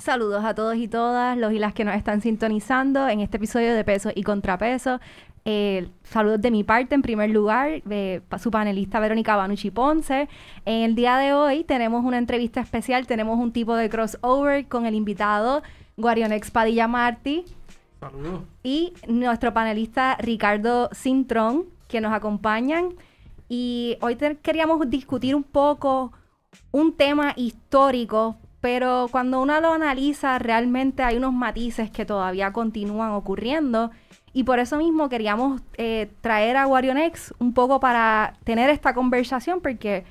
Saludos a todos y todas, los y las que nos están sintonizando en este episodio de Peso y Contrapeso. Eh, saludos de mi parte, en primer lugar, de su panelista Verónica Banucci Ponce. En el día de hoy tenemos una entrevista especial, tenemos un tipo de crossover con el invitado Guarionex Padilla Martí. Saludos. Y nuestro panelista Ricardo Cintrón, que nos acompañan. Y hoy queríamos discutir un poco un tema histórico, pero cuando uno lo analiza, realmente hay unos matices que todavía continúan ocurriendo. Y por eso mismo queríamos eh, traer a Warionex un poco para tener esta conversación, porque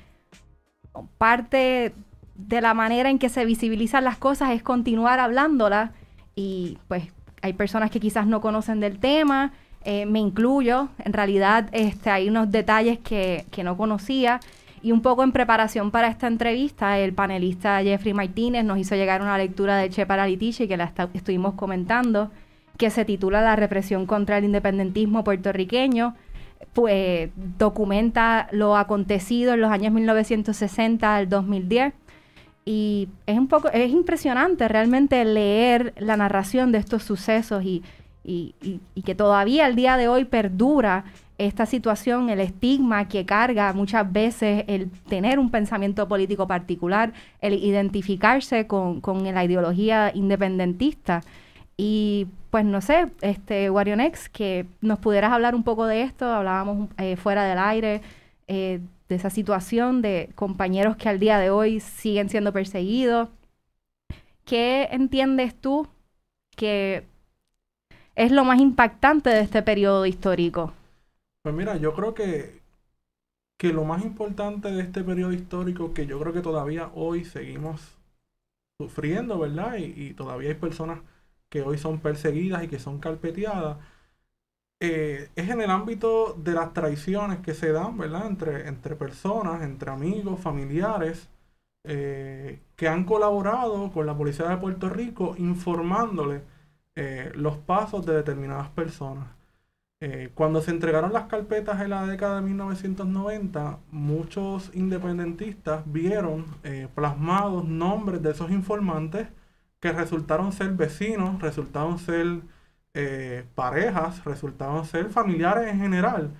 parte de la manera en que se visibilizan las cosas es continuar hablándolas. Y pues hay personas que quizás no conocen del tema, eh, me incluyo. En realidad este, hay unos detalles que, que no conocía. Y un poco en preparación para esta entrevista, el panelista Jeffrey Martínez nos hizo llegar una lectura de Che Paralitici que la estuvimos comentando, que se titula La represión contra el independentismo puertorriqueño. Pues documenta lo acontecido en los años 1960 al 2010. Y es un poco, es impresionante realmente leer la narración de estos sucesos y, y, y que todavía al día de hoy perdura esta situación, el estigma que carga muchas veces el tener un pensamiento político particular, el identificarse con, la ideología independentista. Y pues no sé, este Warionex, que nos pudieras hablar un poco de esto, hablábamos eh, fuera del aire, eh, de esa situación de compañeros que al día de hoy siguen siendo perseguidos. ¿Qué entiendes tú que es lo más impactante de este periodo histórico? Pues mira, yo creo que, que lo más importante de este periodo histórico, que yo creo que todavía hoy seguimos sufriendo, ¿verdad? Y, todavía hay personas que hoy son perseguidas y que son carpeteadas, eh, es en el ámbito de las traiciones que se dan, ¿verdad? Entre, entre personas, entre amigos, familiares, eh, que han colaborado con la Policía de Puerto Rico informándole eh, los pasos de determinadas personas. Eh, cuando se entregaron las carpetas en la década de 1990, muchos independentistas vieron eh, plasmados nombres de esos informantes que resultaron ser vecinos, resultaron ser eh, parejas, resultaron ser familiares en general,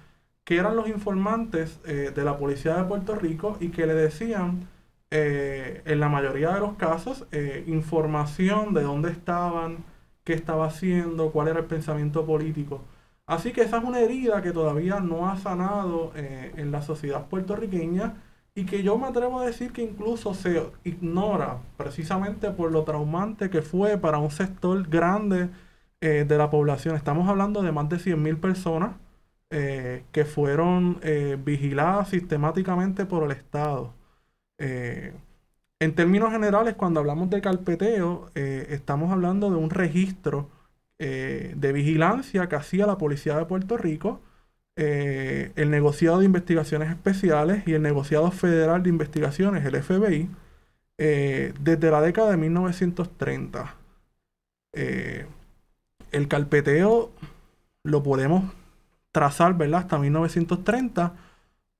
que eran los informantes de la policía de Puerto Rico y que le decían, en la mayoría de los casos, información de dónde estaban, qué estaba haciendo, cuál era el pensamiento político. Así que esa es una herida que todavía no ha sanado eh, en la sociedad puertorriqueña y que yo me atrevo a decir que incluso se ignora precisamente por lo traumante que fue para un sector grande eh, de la población. Estamos hablando de más de 100.000 personas eh, que fueron vigiladas sistemáticamente por el Estado. en términos generales, cuando hablamos de carpeteo, estamos hablando de un registro eh, de vigilancia que hacía la Policía de Puerto Rico, eh, el negociado de investigaciones especiales y el negociado federal de investigaciones, el FBI, eh, desde la década de 1930. el carpeteo lo podemos trazar, ¿verdad? Hasta 1930,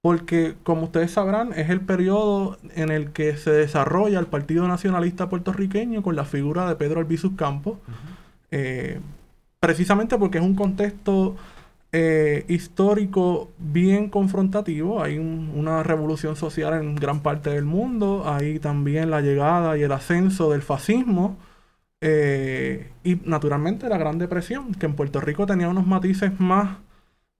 porque como ustedes sabrán, es el periodo en el que se desarrolla el Partido Nacionalista Puertorriqueño con la figura de Pedro Albizu Campos. Eh, precisamente porque es un contexto eh, histórico bien confrontativo. Hay una revolución social en gran parte del mundo. Hay también la llegada y el ascenso del fascismo. Eh, y naturalmente la Gran Depresión, que en Puerto Rico tenía unos matices más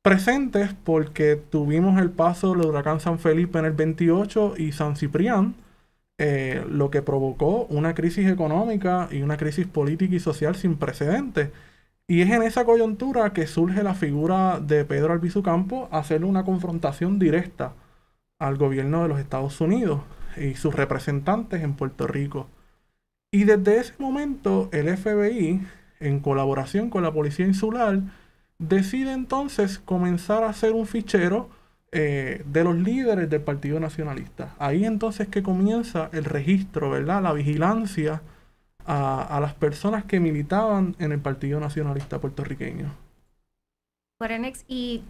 presentes porque tuvimos el paso del huracán San Felipe en el 28 y San Ciprián eh, lo que provocó una crisis económica y una crisis política y social sin precedentes. Y es en esa coyuntura que surge la figura de Pedro Albizu Campo hacerle una confrontación directa al gobierno de los Estados Unidos y sus representantes en Puerto Rico. Y desde ese momento el FBI, en colaboración con la Policía Insular, decide entonces comenzar a hacer un fichero eh, de los líderes del Partido Nacionalista. Ahí entonces que comienza el registro, ¿verdad? La vigilancia a, las personas que militaban en el Partido Nacionalista puertorriqueño. ¿y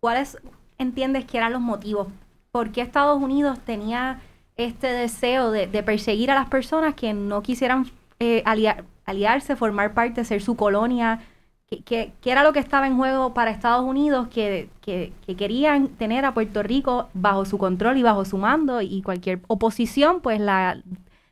cuáles entiendes que eran los motivos? ¿Por qué Estados Unidos tenía este deseo de, perseguir a las personas que no quisieran eh, aliarse, formar parte, ser su colonia, que, era lo que estaba en juego para Estados Unidos, que, que, querían tener a Puerto Rico bajo su control y bajo su mando y cualquier oposición pues la,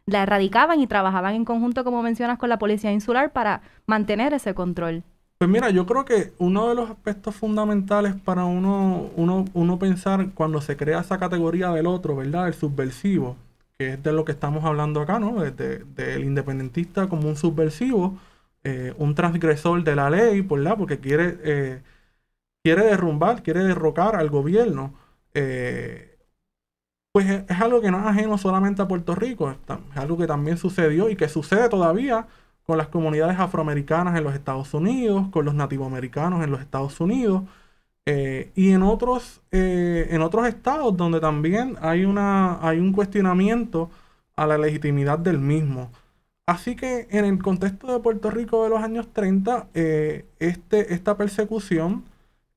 la erradicaban y trabajaban en conjunto, como mencionas, con la Policía Insular para mantener ese control. Pues mira, yo creo que uno de los aspectos fundamentales para uno, uno, uno pensar cuando se crea esa categoría del otro, ¿verdad? El subversivo, que es de lo que estamos hablando acá, ¿no? Del independentista como un subversivo, eh, un transgresor de la ley, ¿verdad? Porque quiere, eh, quiere derrumbar, quiere derrocar al gobierno. Eh, pues es, algo que no es ajeno solamente a Puerto Rico, es, algo que también sucedió y que sucede todavía con las comunidades afroamericanas en los Estados Unidos, con los nativoamericanos en los Estados Unidos. y en otros, en otros estados donde también hay, una, hay un cuestionamiento a la legitimidad del mismo. Así que en el contexto de Puerto Rico de los años 30, eh, este, esta persecución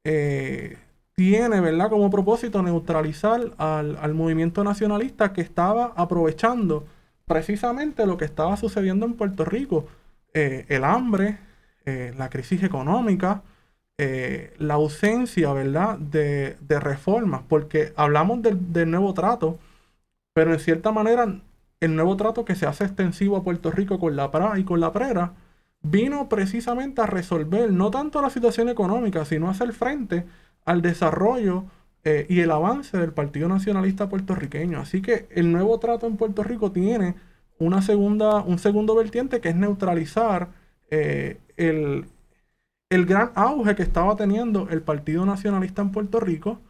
eh, tiene ¿verdad? como propósito neutralizar al, movimiento nacionalista que estaba aprovechando precisamente lo que estaba sucediendo en Puerto Rico, eh, el hambre, la crisis económica, la ausencia ¿verdad? De, reformas, porque hablamos del, del nuevo trato, pero en cierta manera el nuevo trato que se hace extensivo a Puerto Rico con la PRA y con la PRERA vino precisamente a resolver no tanto la situación económica, sino a hacer frente al desarrollo eh, y el avance del Partido Nacionalista puertorriqueño. Así que el nuevo trato en Puerto Rico tiene una segunda, un segundo vertiente que es neutralizar eh, el, el, gran auge que estaba teniendo el Partido Nacionalista en Puerto Rico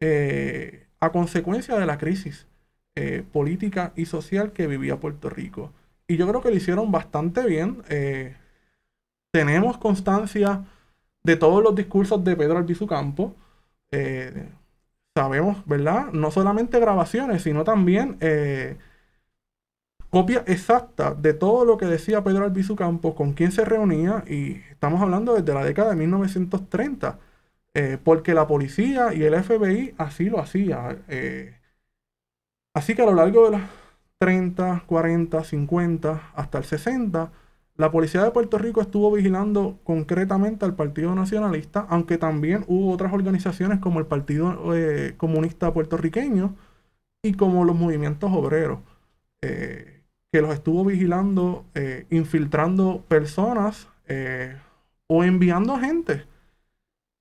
eh, a consecuencia de la crisis eh, política y social que vivía Puerto Rico. Y yo creo que lo hicieron bastante bien. Eh, tenemos constancia de todos los discursos de Pedro Albizu Campo. Eh, sabemos, ¿verdad? No solamente grabaciones, sino también copia exacta de todo lo que decía Pedro Albizu Campos, con quién se reunía, y estamos hablando desde la década de 1930, porque la policía y el FBI así lo hacían. Así que a lo largo de las 30, 40, 50 hasta el 60, la policía de Puerto Rico estuvo vigilando concretamente al Partido Nacionalista, aunque también hubo otras organizaciones como el Partido eh, Comunista Puertorriqueño y como los movimientos obreros, eh, que los estuvo vigilando, eh, infiltrando personas o enviando gente.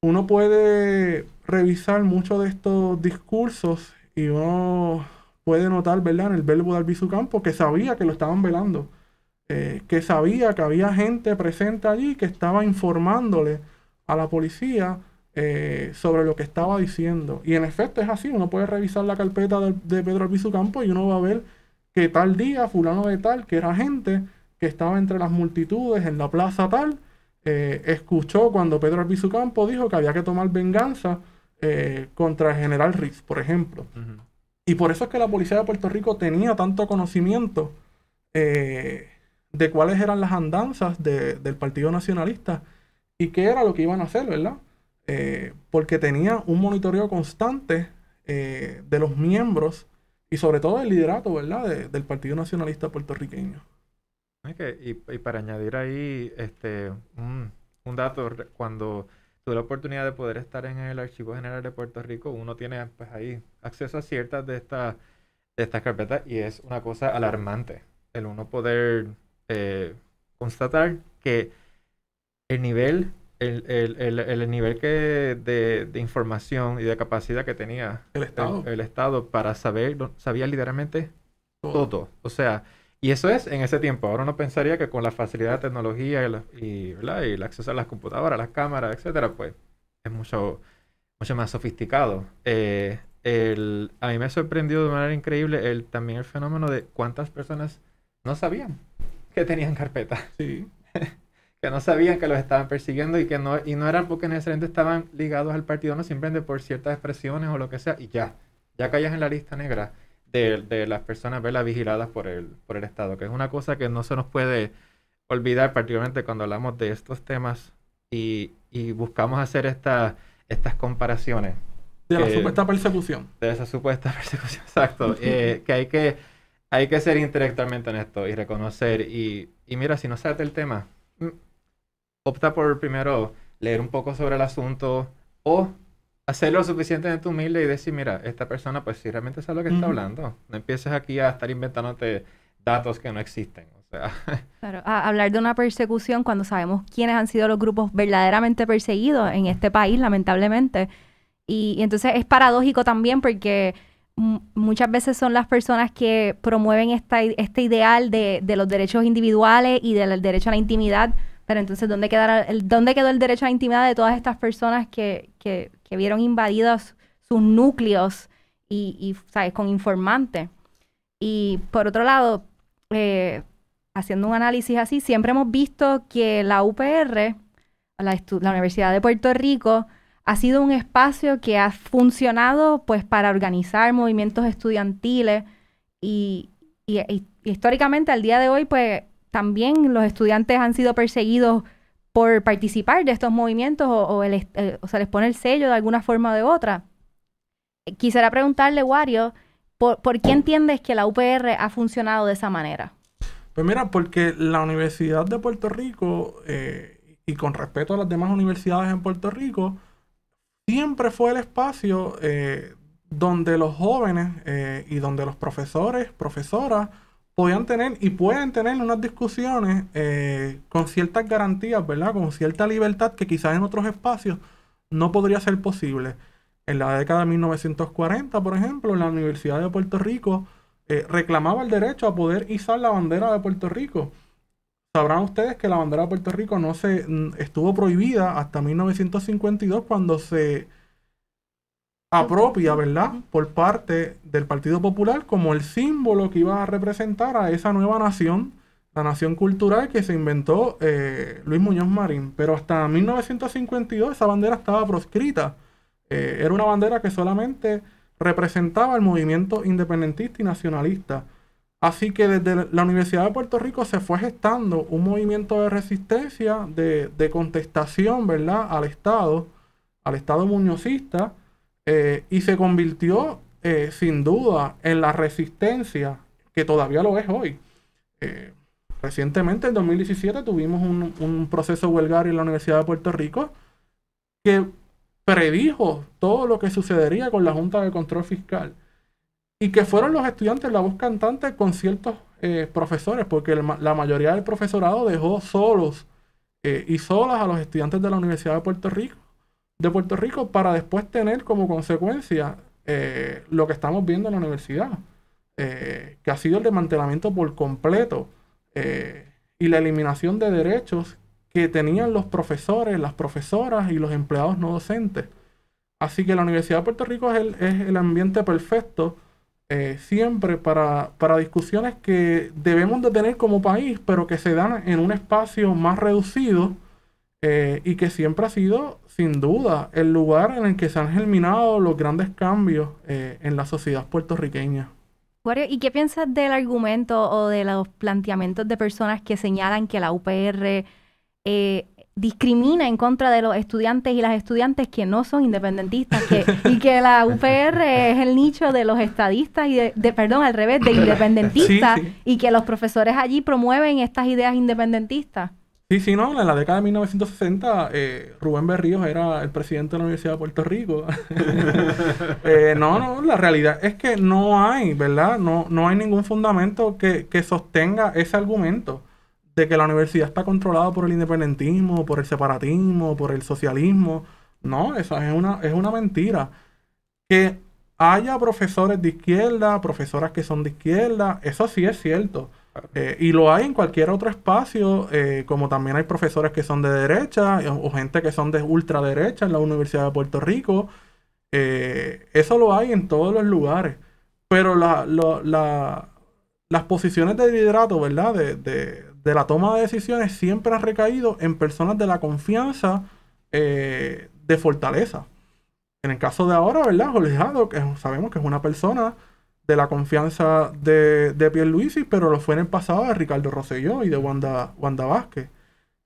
Uno puede revisar muchos de estos discursos y uno puede notar, ¿verdad? En el verbo de Albizu Campo, que sabía que lo estaban velando, eh, que sabía que había gente presente allí que estaba informándole a la policía eh, sobre lo que estaba diciendo. Y en efecto es así, uno puede revisar la carpeta de, Pedro Albizu Campo y uno va a ver que tal día, fulano de tal, que era gente que estaba entre las multitudes en la plaza tal, eh, escuchó cuando Pedro Albizu Campo dijo que había que tomar venganza contra el general Ritz, por ejemplo. Y por eso es que la policía de Puerto Rico tenía tanto conocimiento eh, de cuáles eran las andanzas del Partido Nacionalista y qué era lo que iban a hacer, ¿verdad? Eh, porque tenía un monitoreo constante eh, de los miembros y sobre todo del liderato, ¿verdad? del Partido Nacionalista puertorriqueño. y, para añadir ahí este, un dato, cuando tuve la oportunidad de poder estar en el Archivo General de Puerto Rico, uno tiene pues ahí acceso a ciertas de estas de estas carpetas y es una cosa alarmante el uno poder eh, constatar que el nivel el, el, el, nivel que de, de, información y de capacidad que tenía el Estado, el, Estado para saber, sabía literalmente todo. O sea, y eso es en ese tiempo. Ahora uno pensaría que con la facilidad de tecnología y, el acceso a las computadoras, las cámaras, etcétera, pues es mucho, mucho más sofisticado. Eh, a mí me sorprendió de manera increíble el, también el fenómeno de cuántas personas no sabían que tenían carpeta. Sí. que no sabían que los estaban persiguiendo y que no, y no eran porque necesariamente estaban ligados al partido, no simplemente por ciertas expresiones o lo que sea, y ya, ya caías en la lista negra de, las personas verlas vigiladas por el, por el Estado, que es una cosa que no se nos puede olvidar, particularmente cuando hablamos de estos temas y, buscamos hacer esta, estas comparaciones. De la supuesta persecución. De esa supuesta persecución, exacto. Eh, que hay que hay que ser intelectualmente honesto y reconocer y y mira, si no sabes del tema, mm, opta por primero leer un poco sobre el asunto o hacerlo suficientemente humilde y decir, mira, esta persona pues si realmente sabe lo que está hablando. No empieces aquí a estar inventándote datos que no existen. O sea, Claro, a- hablar de una persecución cuando sabemos quiénes han sido los grupos verdaderamente perseguidos en este país, lamentablemente. Y, y entonces es paradójico también porque muchas veces son las personas que promueven esta, este ideal de, de los derechos individuales y del derecho a la intimidad. Pero entonces, ¿dónde, quedará ¿dónde quedó el derecho a la intimidad de todas estas personas que, que, que vieron invadidos sus núcleos y, ¿sabes?, con informantes? Y por otro lado, eh, haciendo un análisis así, siempre hemos visto que la UPR, la, la Universidad de Puerto Rico, ha sido un espacio que ha funcionado pues para organizar movimientos estudiantiles y- y- y históricamente al día de hoy pues también los estudiantes han sido perseguidos por participar de estos movimientos o, o eh, o se les pone el sello de alguna forma o de otra. Eh, Quisiera preguntarle, Wario, ¿por, por qué entiendes que la UPR ha funcionado de esa manera? Pues mira, porque la Universidad de Puerto Rico, eh, y con respeto a las demás universidades en Puerto Rico, siempre fue el espacio donde los jóvenes y donde los profesores, profesoras, podían tener y pueden tener unas discusiones eh, con ciertas garantías, ¿verdad? Con cierta libertad que quizás en otros espacios no podría ser posible. En la década de 1940, por ejemplo, la Universidad de Puerto Rico eh, reclamaba el derecho a poder izar la bandera de Puerto Rico. Sabrán ustedes que la bandera de Puerto Rico no se mm, estuvo prohibida hasta 1952 cuando se apropia, ¿verdad? Por parte del Partido Popular como el símbolo que iba a representar a esa nueva nación, la nación cultural que se inventó eh, Luis Muñoz Marín. Pero hasta 1952 esa bandera estaba proscrita. Eh, era una bandera que solamente representaba el movimiento independentista y nacionalista. Así que desde la Universidad de Puerto Rico se fue gestando un movimiento de resistencia, de, de contestación, ¿verdad?, al Estado, al Estado muñozista, eh, y se convirtió eh, sin duda en la resistencia que todavía lo es hoy. Eh, recientemente, en 2017, tuvimos un, un proceso huelgario en la Universidad de Puerto Rico que predijo todo lo que sucedería con la Junta de Control Fiscal y que fueron los estudiantes la voz cantante con ciertos profesores, porque la mayoría del profesorado dejó solos y solas a los estudiantes de la Universidad de Puerto Rico, de Puerto Rico para después tener como consecuencia eh, lo que estamos viendo en la universidad, eh, que ha sido el desmantelamiento por completo eh, y la eliminación de derechos que tenían los profesores, las profesoras y los empleados no docentes. Así que la Universidad de Puerto Rico es el, es el ambiente perfecto siempre para, para discusiones que debemos de tener como país, pero que se dan en un espacio más reducido eh, y que siempre ha sido, sin duda, el lugar en el que se han germinado los grandes cambios eh, en la sociedad puertorriqueña. ¿y qué piensas del argumento o de los planteamientos de personas que señalan que la UPR eh, discrimina en contra de los estudiantes y las estudiantes que no son independentistas que, y que la UPR es el nicho de los estadistas y de, de- perdón, al revés, de independentistas Sí, sí. y que los profesores allí promueven estas ideas independentistas? Sí, sí, no, en la década de 1960 eh, Rubén Berríos era el presidente de la Universidad de Puerto Rico. Eh, no, no, la realidad es que no hay, ¿verdad? No, no hay ningún fundamento que, que sostenga ese argumento de que la universidad está controlada por el independentismo, por el separatismo, por el socialismo. No, esa es una, es una mentira. Que haya profesores de izquierda, profesoras que son de izquierda, eso sí es cierto. Eh, y lo hay en cualquier otro espacio, eh, como también hay profesores que son de derecha eh, o, gente que son de ultraderecha en la Universidad de Puerto Rico. Eh, eso lo hay en todos los lugares. Pero la, las posiciones de liderato, ¿verdad? De, de- la toma de decisiones siempre han recaído en personas de la confianza eh, de fortaleza. En el caso de ahora, ¿verdad? Jorge que sabemos que es una persona de la confianza de, de Pierluisi, pero lo fue en el pasado de Ricardo Rosselló y de Wanda, Wanda Vázquez.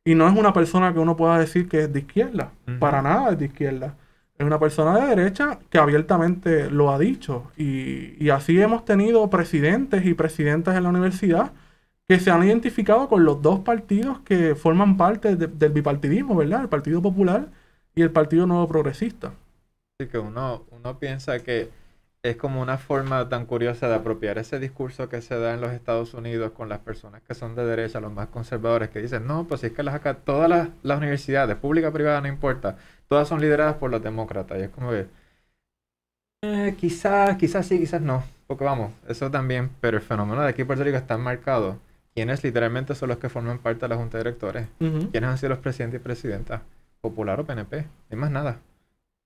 Y no es una persona que uno pueda decir que es de izquierda, para nada es de izquierda. Es una persona de derecha que abiertamente lo ha dicho. Y, y así hemos tenido presidentes y presidentas en la universidad que se han identificado con los dos partidos que forman parte de- del bipartidismo, ¿verdad? El Partido Popular y el Partido Nuevo Progresista. Así que uno, uno piensa que es como una forma tan curiosa de apropiar ese discurso que se da en los Estados Unidos con las personas que son de derecha, los más conservadores, que dicen, no, pues es que las acá, todas las, las universidades, pública, privada, no importa, todas son lideradas por los demócratas. Y es como que, eh, quizás, quizás sí, quizás no. Porque vamos, eso también, pero el fenómeno de aquí en Puerto Rico está marcado. ¿Quiénes literalmente son los que forman parte de la Junta de Directores? Ujú. ¿Quiénes han sido los presidentes y presidentas? ¿Popular o PNP? Ni más nada.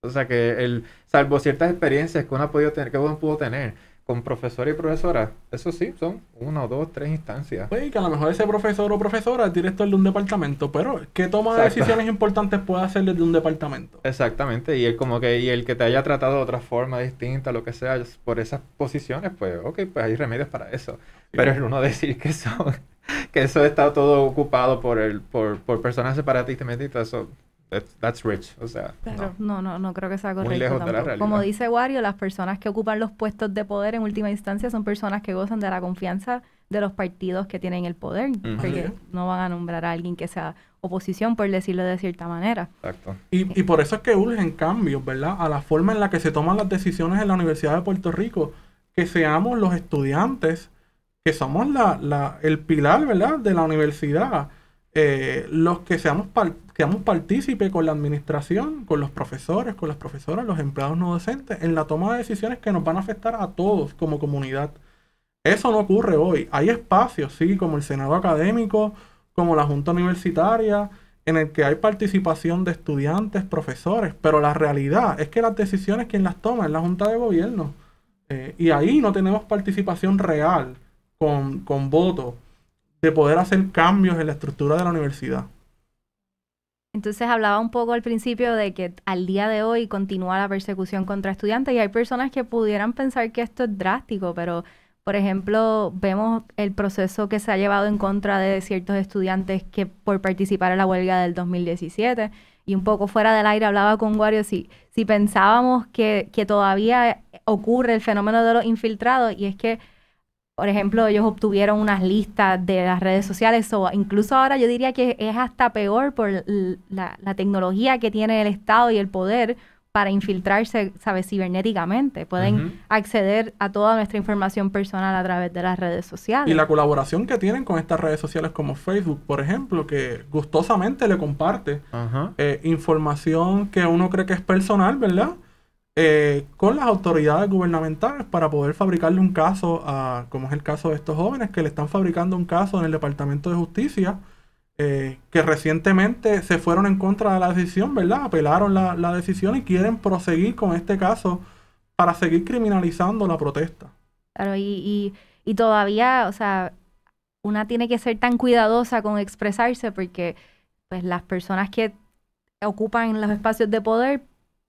O sea que el, salvo ciertas experiencias que uno ha podido tener, que uno pudo tener con profesor y profesora, eso sí, son una, dos, tres instancias. Pues, y que a lo mejor ese profesor o profesora es director de un departamento, pero ¿qué toma de decisiones importantes puede hacer desde un departamento? Exactamente, y el como que, y el que te haya tratado de otra forma distinta, lo que sea, es por esas posiciones, pues, ok, pues hay remedios para eso. Pero el uno decir que son, que eso está todo ocupado por el, por, por personas separatistas, eso, that's, that's rich, o sea, Claro, no. no, no, no creo que sea Muy correcto lejos de la tampoco. Como dice Wario, las personas que ocupan los puestos de poder en última instancia son personas que gozan de la confianza de los partidos que tienen el poder, porque no van a nombrar a alguien que sea oposición, por decirlo de cierta manera. Exacto. Y, y por eso es que urgen cambios, ¿verdad? A la forma en la que se toman las decisiones en la Universidad de Puerto Rico. Que seamos los estudiantes, que somos la, la- el pilar, ¿verdad? De la universidad. Eh, los que seamos, seamos partícipes con la administración, con los profesores, con las profesoras, los empleados no docentes, en la toma de decisiones que nos van a afectar a todos como comunidad. Eso no ocurre hoy. Hay espacios, sí, como el Senado Académico, como la Junta Universitaria, en el que hay participación de estudiantes, profesores, pero la realidad es que las decisiones quien las toma es la Junta de Gobierno. Eh, y ahí no tenemos participación real con, con voto de poder hacer cambios en la estructura de la universidad. Entonces hablaba un poco al principio de que al día de hoy continúa la persecución contra estudiantes y hay personas que pudieran pensar que esto es drástico, pero por ejemplo vemos el proceso que se ha llevado en contra de ciertos estudiantes que por participar en la huelga del 2017 y un poco fuera del aire hablaba con Wario si, si pensábamos que, que todavía ocurre el fenómeno de los infiltrados y es que por ejemplo, ellos obtuvieron unas listas de las redes sociales o incluso ahora yo diría que es hasta peor por la, la tecnología que tiene el Estado y el poder para infiltrarse, ¿sabes? Cibernéticamente. Pueden acceder a toda nuestra información personal a través de las redes sociales. Y la colaboración que tienen con estas redes sociales como Facebook, por ejemplo, que gustosamente le comparte eh, información que uno cree que es personal, ¿verdad? Eh, con las autoridades gubernamentales para poder fabricarle un caso, a, como es el caso de estos jóvenes que le están fabricando un caso en el Departamento de Justicia, eh, que recientemente se fueron en contra de la decisión, ¿verdad? Apelaron la, decisión y quieren proseguir con este caso para seguir criminalizando la protesta. Claro, y, y todavía, o sea, una tiene que ser tan cuidadosa con expresarse porque pues las personas que ocupan los espacios de poder,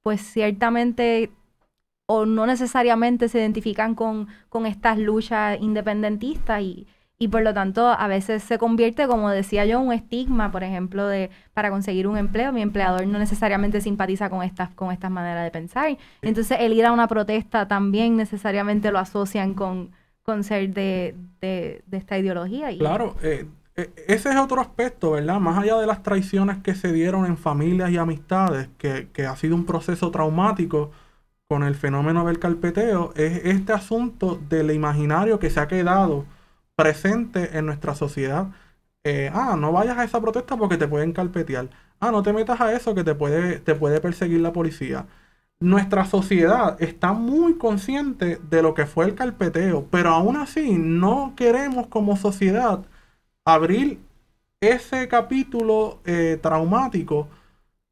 pues ciertamente o no necesariamente se identifican con, con estas luchas independentistas y, y por lo tanto a veces se convierte, como decía yo, un estigma, por ejemplo, de para conseguir un empleo, mi empleador no necesariamente simpatiza con estas, con estas maneras de pensar. Entonces el ir a una protesta también necesariamente lo asocian con, con ser de, de, esta ideología. Claro, eh, ese es otro aspecto, ¿verdad? Más allá de las traiciones que se dieron en familias y amistades, que, que ha sido un proceso traumático con el fenómeno del carpeteo, es este asunto del imaginario que se ha quedado presente en nuestra sociedad. Eh, ah, no vayas a esa protesta porque te pueden carpetear. Ah, no te metas a eso que te puede, te puede perseguir la policía. Nuestra sociedad está muy consciente de lo que fue el carpeteo, pero aún así no queremos como sociedad abrir ese capítulo eh, traumático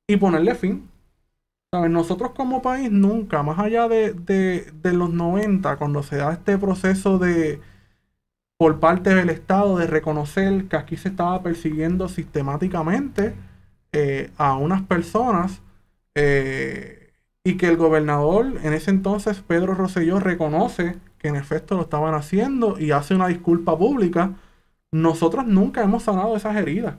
y ponerle fin. ¿Sabes? Nosotros como país nunca, más allá de, de- los 90, cuando se da este proceso de por parte del Estado de reconocer que aquí se estaba persiguiendo sistemáticamente eh, a unas personas eh, y que el gobernador en ese entonces, Pedro Rosselló, reconoce que en efecto lo estaban haciendo y hace una disculpa pública, nosotros nunca hemos sanado esas heridas.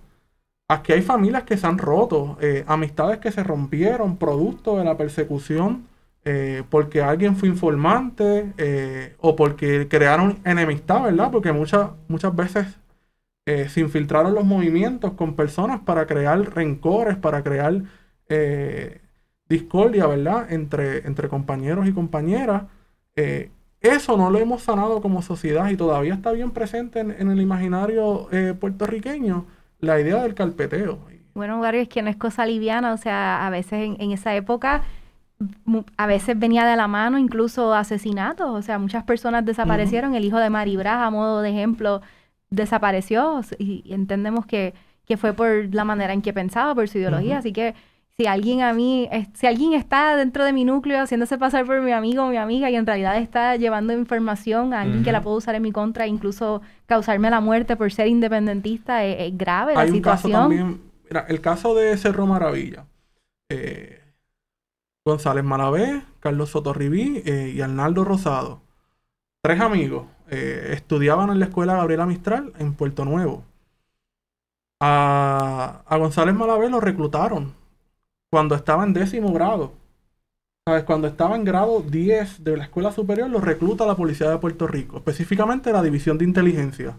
Aquí hay familias que se han roto, eh, amistades que se rompieron producto de la persecución eh, porque alguien fue informante eh, o porque crearon enemistad, ¿verdad? Porque muchas, muchas veces se infiltraron los movimientos con personas para crear rencores, para crear discordia, ¿verdad? Entre, entre compañeros y compañeras. Eso no lo hemos sanado como sociedad y todavía está bien presente en, el imaginario puertorriqueño la idea del carpeteo. Bueno, Mario, es que no es cosa liviana, o sea, a veces en, en esa época a veces venía de la mano incluso asesinatos, o sea, muchas personas desaparecieron, el hijo de Maribra, a modo de ejemplo, desapareció y, entendemos que, que, fue por la manera en que pensaba, por su ideología, así que si alguien a mí, si alguien está dentro de mi núcleo haciéndose pasar por mi amigo o mi amiga y en realidad está llevando información a alguien que la puedo usar en mi contra, incluso causarme la muerte por ser independentista, es, grave la situación. mira, el caso de Cerro Maravilla. Eh, González Malavé, Carlos Sotorribí eh, y Arnaldo Rosado. Tres amigos. Eh, estudiaban en la escuela Gabriela Mistral en Puerto Nuevo. A, González Malavé lo reclutaron cuando estaba en décimo grado. ¿Sabes? Cuando estaba en grado 10 de la escuela superior, lo recluta la Policía de Puerto Rico, específicamente la División de Inteligencia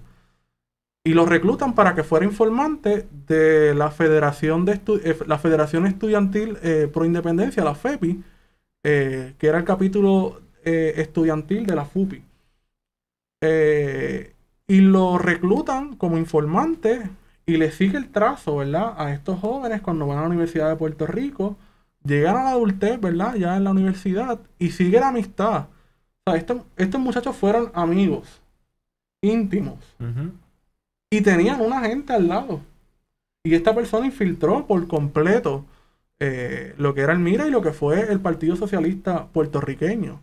y lo reclutan para que fuera informante de la Federación, de eh, la Federación Estudiantil eh, Pro Independencia, la FEPI, eh, que era el capítulo estudiantil de la FUPI. y lo reclutan como informante y le sigue el trazo, ¿verdad? A estos jóvenes cuando van a la Universidad de Puerto Rico, llegan a la adultez, ¿verdad? Ya en la universidad y sigue la amistad. O sea, estos, muchachos fueron amigos íntimos. Y tenían una gente al lado. Y esta persona infiltró por completo eh, lo que era el MIRA y lo que fue el Partido Socialista puertorriqueño.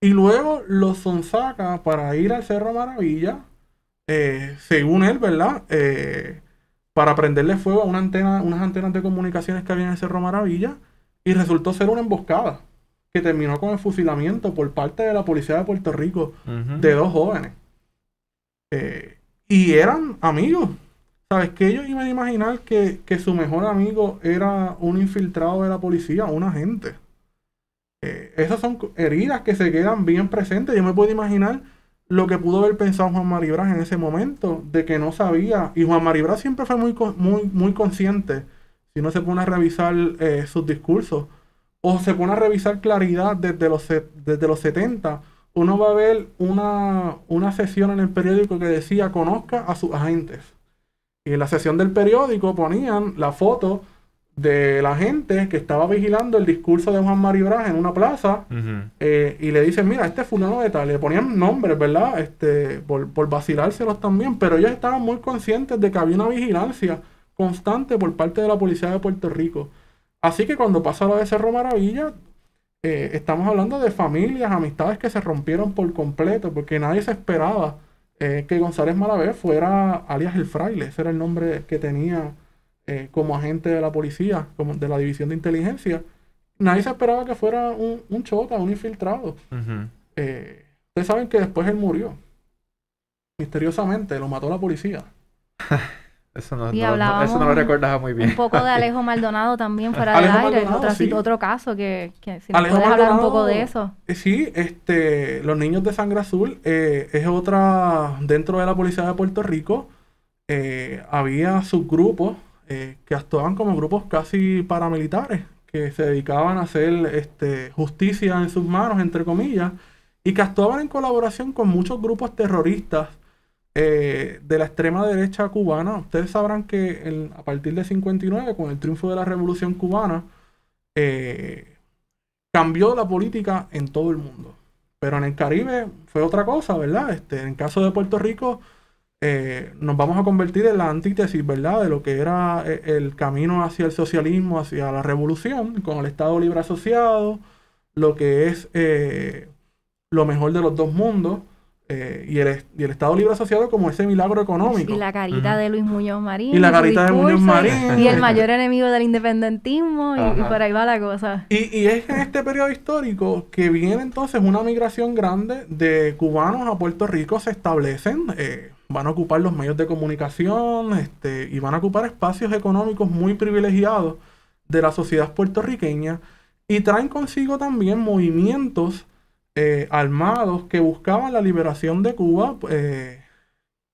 Y luego los sonsaca para ir al Cerro Maravilla, eh, según él, ¿verdad? Eh, para prenderle fuego a una antena, unas antenas de comunicaciones que había en el Cerro Maravilla. Y resultó ser una emboscada que terminó con el fusilamiento por parte de la policía de Puerto Rico de dos jóvenes. Y eran amigos. ¿Sabes? Que ellos iban a imaginar que, su mejor amigo era un infiltrado de la policía, un agente. Eh, esas son heridas que se quedan bien presentes. Yo me puedo imaginar lo que pudo haber pensado Juan Maribras en ese momento, de que no sabía. Y Juan Maribras siempre fue muy, muy, muy consciente. Si no se pone a revisar eh, sus discursos, o se pone a revisar claridad desde los, desde los 70 uno va a ver una, una sesión en el periódico que decía conozca a sus agentes. Y en la sesión del periódico ponían la foto de la gente que estaba vigilando el discurso de Juan Maribras en una plaza eh, y le dicen, mira, este fulano de tal, le ponían nombres, ¿verdad? Este, por, por vacilárselos también, pero ellos estaban muy conscientes de que había una vigilancia constante por parte de la policía de Puerto Rico. Así que cuando pasa lo de Cerro Maravilla, eh, estamos hablando de familias, amistades que se rompieron por completo, porque nadie se esperaba eh, que González Malavé fuera alias el fraile, ese era el nombre que tenía eh, como agente de la policía, como de la división de inteligencia. Nadie se esperaba que fuera un, un chota, un infiltrado. ustedes saben que después él murió. Misteriosamente, lo mató la policía. Eso no, eso no lo recordaba muy bien. Un poco de Alejo Maldonado también fuera del aire, otro, otro caso que, si nos puedes hablar un poco de eso. Eh, sí, este, los niños de sangre azul eh, es otra, dentro de la policía de Puerto Rico, eh, había subgrupos que actuaban como grupos casi paramilitares, que se dedicaban a hacer este, justicia en sus manos, entre comillas, y que actuaban en colaboración con muchos grupos terroristas eh, de la extrema derecha cubana, ustedes sabrán que a partir de 59, con el triunfo de la revolución cubana, eh, cambió la política en todo el mundo. Pero en el Caribe fue otra cosa, ¿verdad? Este, en el caso de Puerto Rico, eh, nos vamos a convertir en la antítesis, ¿verdad? De lo que era el camino hacia el socialismo, hacia la revolución, con el Estado Libre Asociado, lo que es lo mejor de los dos mundos. Eh, y, el, y, el, Estado Libre Asociado como ese milagro económico. Y la carita de Luis Muñoz Marín. Y la carita de Muñoz Marín. Y el mayor enemigo del independentismo, y, por ahí va la cosa. Y, y, es en este periodo histórico que viene entonces una migración grande de cubanos a Puerto Rico, se establecen, eh, van a ocupar los medios de comunicación este, y van a ocupar espacios económicos muy privilegiados de la sociedad puertorriqueña y traen consigo también movimientos eh, armados que buscaban la liberación de Cuba, eh,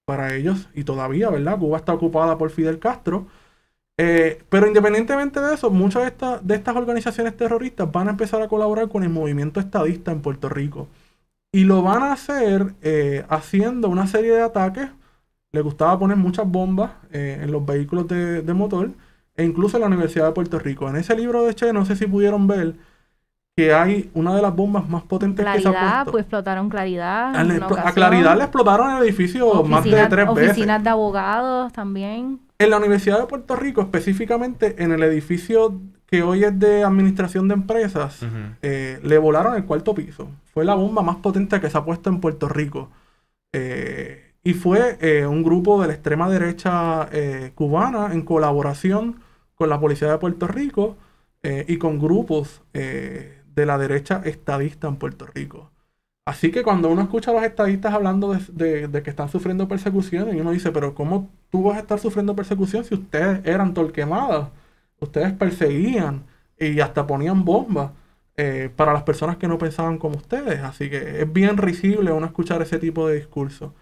para ellos, y todavía, ¿verdad? Cuba está ocupada por Fidel Castro. Eh, pero independientemente de eso, muchas de, estas de estas organizaciones terroristas van a empezar a colaborar con el movimiento estadista en Puerto Rico. Y lo van a hacer eh, haciendo una serie de ataques. Le gustaba poner muchas bombas eh, en los vehículos de, de motor e incluso en la Universidad de Puerto Rico. En ese libro de Che, no sé si pudieron ver que hay una de las bombas más potentes que se ha Claridad, puesto. pues explotaron Claridad. a, en. Claridad le explotaron el edificio más de tres veces. Oficinas de abogados también. En la Universidad de Puerto Rico, específicamente en el edificio que hoy es de administración de empresas, eh, le volaron el cuarto piso. Fue la bomba más potente que se ha puesto en Puerto Rico. Eh, y fue eh, un grupo de la extrema derecha cubana en colaboración con la policía de Puerto Rico y con grupos de la derecha estadista en Puerto Rico. Así que cuando uno escucha a los estadistas hablando de, de- de que están sufriendo persecución, y uno dice, pero ¿cómo tú vas a estar sufriendo persecución si ustedes eran torquemadas? Ustedes perseguían y hasta ponían bombas eh, para las personas que no pensaban como ustedes. Así que es bien risible uno escuchar ese tipo de discurso.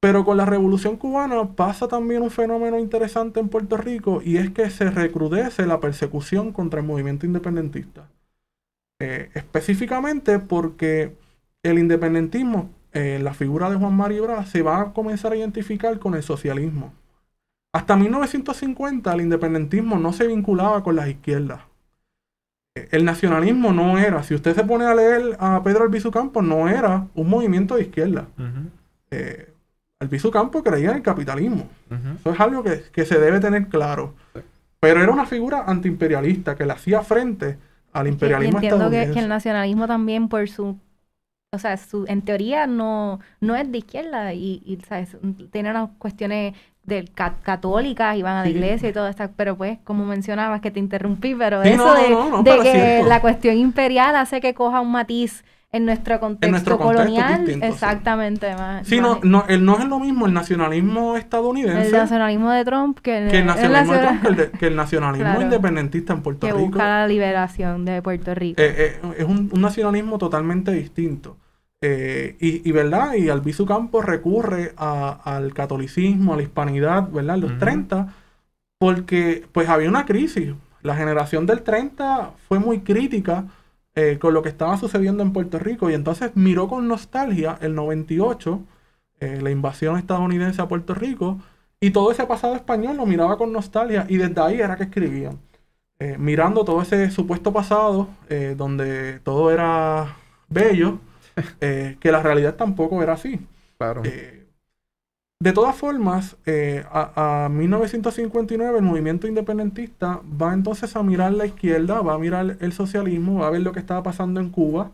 Pero con la revolución cubana pasa también un fenómeno interesante en Puerto Rico y es que se recrudece la persecución contra el movimiento independentista. Eh, específicamente porque el independentismo, eh, la figura de Juan Mario Brás, se va a comenzar a identificar con el socialismo. Hasta 1950 el independentismo no se vinculaba con las izquierdas. El nacionalismo no era, si usted se pone a leer a Pedro Albizu Campos, no era un movimiento de izquierda. Eh, Albizu Campos creía en el capitalismo. Eso es algo que, que se debe tener claro. Pero era una figura antiimperialista que le hacía frente al Y imperialismo entiendo que, el nacionalismo también por su, o sea, su, en teoría no, no es de izquierda y, y, ¿sabes? tiene unas cuestiones del ca- católicas y van a la iglesia y todo esto, pero pues, como mencionabas que te interrumpí, pero Sí, eso no, de, no, que cierto. la cuestión imperial hace que coja un matiz en nuestro contexto, nuestro contexto colonial, distinto, sí. exactamente, más, Sí, no, más- no, el- no es lo mismo el nacionalismo el estadounidense nacionalismo de Trump que, que el nacionalismo, de nacional- Trump, que el, que el nacionalismo Claro. independentista en Puerto que Rico. busca la liberación de Puerto Rico. Eh, eh, es un, un nacionalismo totalmente distinto. Eh, y, y, ¿verdad? Y Albizu Campos recurre a- al catolicismo, a la hispanidad, ¿verdad? En los Ujú. 30, porque pues había una crisis. La generación del 30 fue muy crítica eh, con lo que estaba sucediendo en Puerto Rico y entonces miró con nostalgia el 98, eh, la invasión estadounidense a Puerto Rico, y todo ese pasado español lo miraba con nostalgia y desde ahí era que escribían. Eh, mirando todo ese supuesto pasado, donde todo era bello, eh, que la realidad tampoco era así. Claro. Eh, de todas formas, eh, a, a 1959 el movimiento independentista va entonces a mirar la izquierda, va a mirar el socialismo, va a ver lo que estaba pasando en Cuba,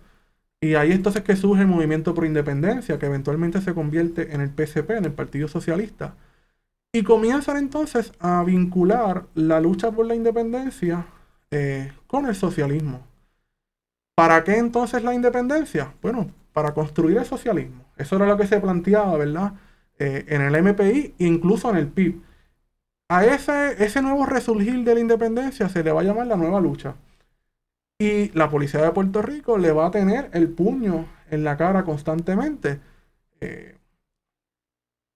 y ahí entonces que surge el movimiento pro independencia, que eventualmente se convierte en el PSP, en el Partido Socialista. Y comienzan entonces a vincular la lucha por la independencia eh, con el socialismo. ¿Para qué entonces la independencia? Bueno, para construir el socialismo. Eso era lo que se planteaba, ¿verdad? Eh, en el MPI incluso en el PIB. A ese, ese nuevo resurgir de la independencia se le va a llamar la nueva lucha. Y la policía de Puerto Rico le va a tener el puño en la cara constantemente. Eh,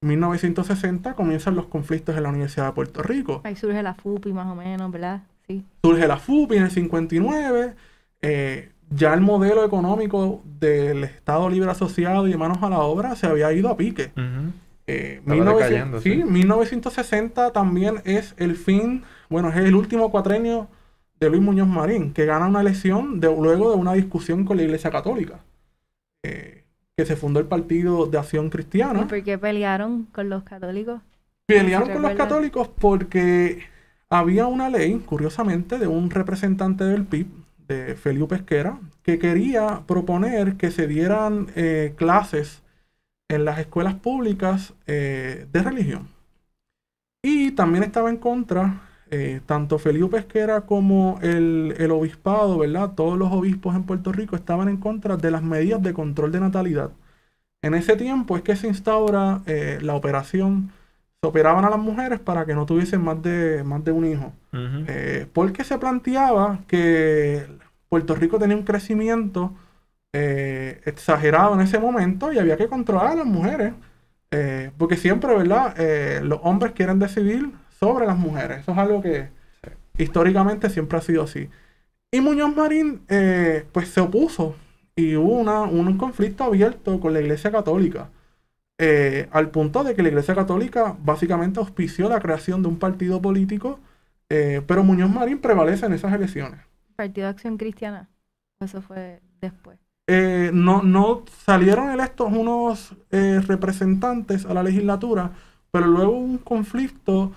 1960 comienzan los conflictos en la Universidad de Puerto Rico. Ahí surge la FUPI más o menos, ¿verdad? Sí. Surge la FUPI en el 59. eh, ya el modelo económico del Estado Libre Asociado y de manos a la obra se había ido a pique. Ujú. Eh, Estaba 1900 decayendo, sí, sí. 1960 también es el fin, bueno, es el último cuatrenio de Luis Muñoz Marín, que gana una elección de, luego de una discusión con la Iglesia Católica, eh, que se fundó el Partido de Acción Cristiana. ¿Y por qué pelearon con los católicos? Pelearon ¿Se con los católicos porque había una ley, curiosamente, de un representante del PIB, de Feliu Pesquera, que quería proponer que se dieran eh, clases en las escuelas públicas eh, de religión. Y también estaba en contra, eh, tanto Feliu Pesquera como el, el obispado, ¿verdad? Todos los obispos en Puerto Rico estaban en contra de las medidas de control de natalidad. En ese tiempo es que se instaura la operación, se operaban a las mujeres para que no tuviesen más de, más de un hijo. Eh, porque se planteaba que Puerto Rico tenía un crecimiento eh, exagerado en ese momento y había que controlar a las mujeres. Eh, porque siempre, ¿verdad? Los hombres quieren decidir sobre las mujeres. Eso es algo que históricamente siempre ha sido así. Y Muñoz Marín, pues se opuso y hubo una, un conflicto abierto con la Iglesia Católica. Eh, al punto de que la Iglesia Católica básicamente auspició la creación de un partido político, eh, pero Muñoz Marín prevalece en esas elecciones. Partido de Acción Cristiana. Eso fue después. Eh, no, no salieron electos unos representantes a la legislatura, pero luego hubo un conflicto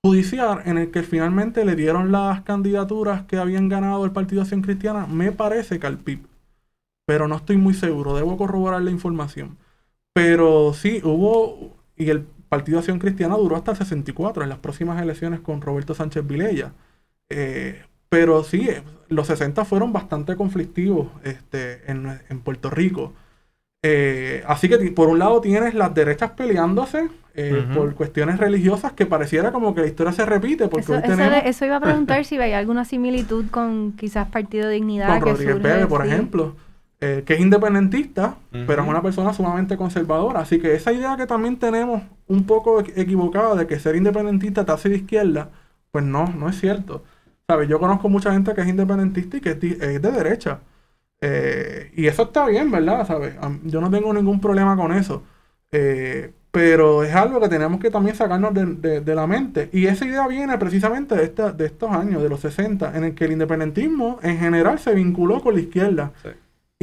judicial en el que finalmente le dieron las candidaturas que habían ganado el Partido Acción Cristiana, me parece que al PIB, pero no estoy muy seguro, debo corroborar la información. Pero sí, hubo, y el Partido Acción Cristiana duró hasta el 64, en las próximas elecciones con Roberto Sánchez Vilella. Eh, pero sí, eh, los 60 fueron bastante conflictivos este, en, en Puerto Rico. Eh, así que por un lado tienes las derechas peleándose eh, por cuestiones religiosas que pareciera como que la historia se repite porque Eso, hoy eso tenemos de- eso iba a preguntar si veía alguna similitud con quizás Partido de Dignidad con que Rodríguez Bebe, por sí. ejemplo, eh, que es independentista, pero es una persona sumamente conservadora. Así que esa idea que también tenemos un poco equ- equivocada de que ser independentista te hace de izquierda, pues no, no es cierto. ¿Sabes? Yo conozco mucha gente que es independentista y que es, de derecha. Eh, y eso está bien, ¿verdad? ¿Sabes? Yo no tengo ningún problema con eso. Eh, pero es algo que tenemos que también sacarnos de, de- de la mente. Y esa idea viene precisamente de, esta- de estos años, de los 60, en el que el independentismo en general se vinculó con la izquierda. Sí.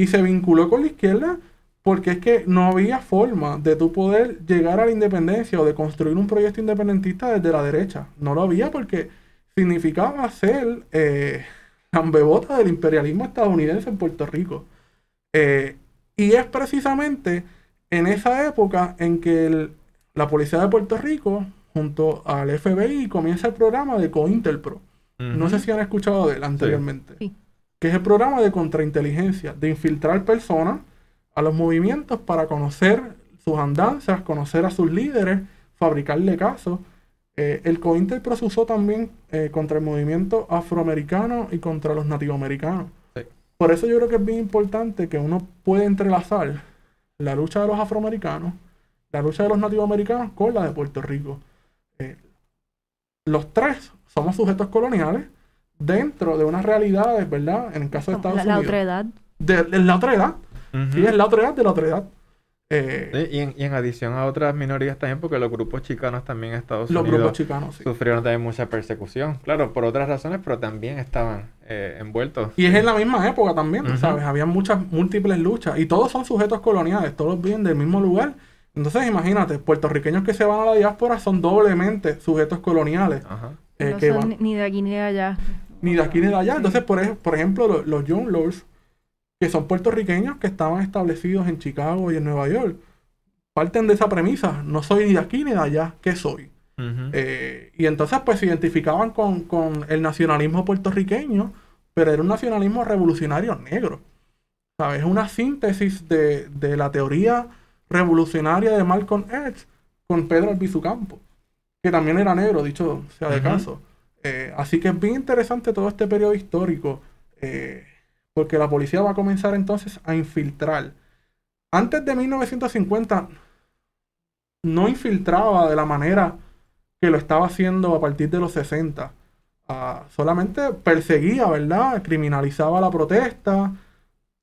Y se vinculó con la izquierda porque es que no había forma de tú poder llegar a la independencia o de construir un proyecto independentista desde la derecha. No lo había porque significaba ser eh, ambebota del imperialismo estadounidense en Puerto Rico. Eh, y es precisamente en esa época en que el- la policía de Puerto Rico, junto al FBI, comienza el programa de COINTELPRO. No Ujú. sé si han escuchado de él anteriormente. Sí. Que es el programa de contrainteligencia, de infiltrar personas a los movimientos para conocer sus andanzas, conocer a sus líderes, fabricarle casos. Eh, el COINTELPRO se usó también eh, contra el movimiento afroamericano y contra los nativoamericanos. Sí. Por eso yo creo que es bien importante que uno puede entrelazar la lucha de los afroamericanos, la lucha de los nativoamericanos con la de Puerto Rico. Eh, los tres somos sujetos coloniales dentro de unas realidades, ¿verdad? En el caso de Estados la, la Unidos. otra edad. De, de la otra edad. Ujú. Sí, es la otra edad de la otra edad. Eh, Sí, y, en, y en adición a otras minorías también, porque los grupos chicanos también en Estados los Unidos grupos chicanos, sí. sufrieron también mucha persecución. Claro, por otras razones, pero también estaban eh, envueltos. Y es en la misma época también, Ujú. ¿sabes? Había muchas múltiples luchas y todos son sujetos coloniales, todos vienen del mismo lugar. Entonces, imagínate, puertorriqueños que se van a la diáspora son doblemente sujetos coloniales. Ajá. eh, no que son van- ni- ni de aquí ni de allá. Ni de aquí ni de allá. Entonces, por, por ejemplo, lo- los Young Lords, que son puertorriqueños que estaban establecidos en Chicago y en Nueva York, parten de esa premisa. No soy ni de aquí ni de allá, ¿qué soy? Eh, y entonces pues se identificaban con, con el nacionalismo puertorriqueño, pero era un nacionalismo revolucionario negro. ¿Sabes? Es una síntesis de, de la teoría revolucionaria de Malcolm X con Pedro Albizu Campos, que también era negro, dicho sea de caso. Eh, así que es bien interesante todo este periodo histórico, eh, porque la policía va a comenzar entonces a infiltrar. Antes de 1950 no infiltraba de la manera que lo estaba haciendo a partir de los 60. Ah, solamente perseguía, ¿verdad? Criminalizaba la protesta.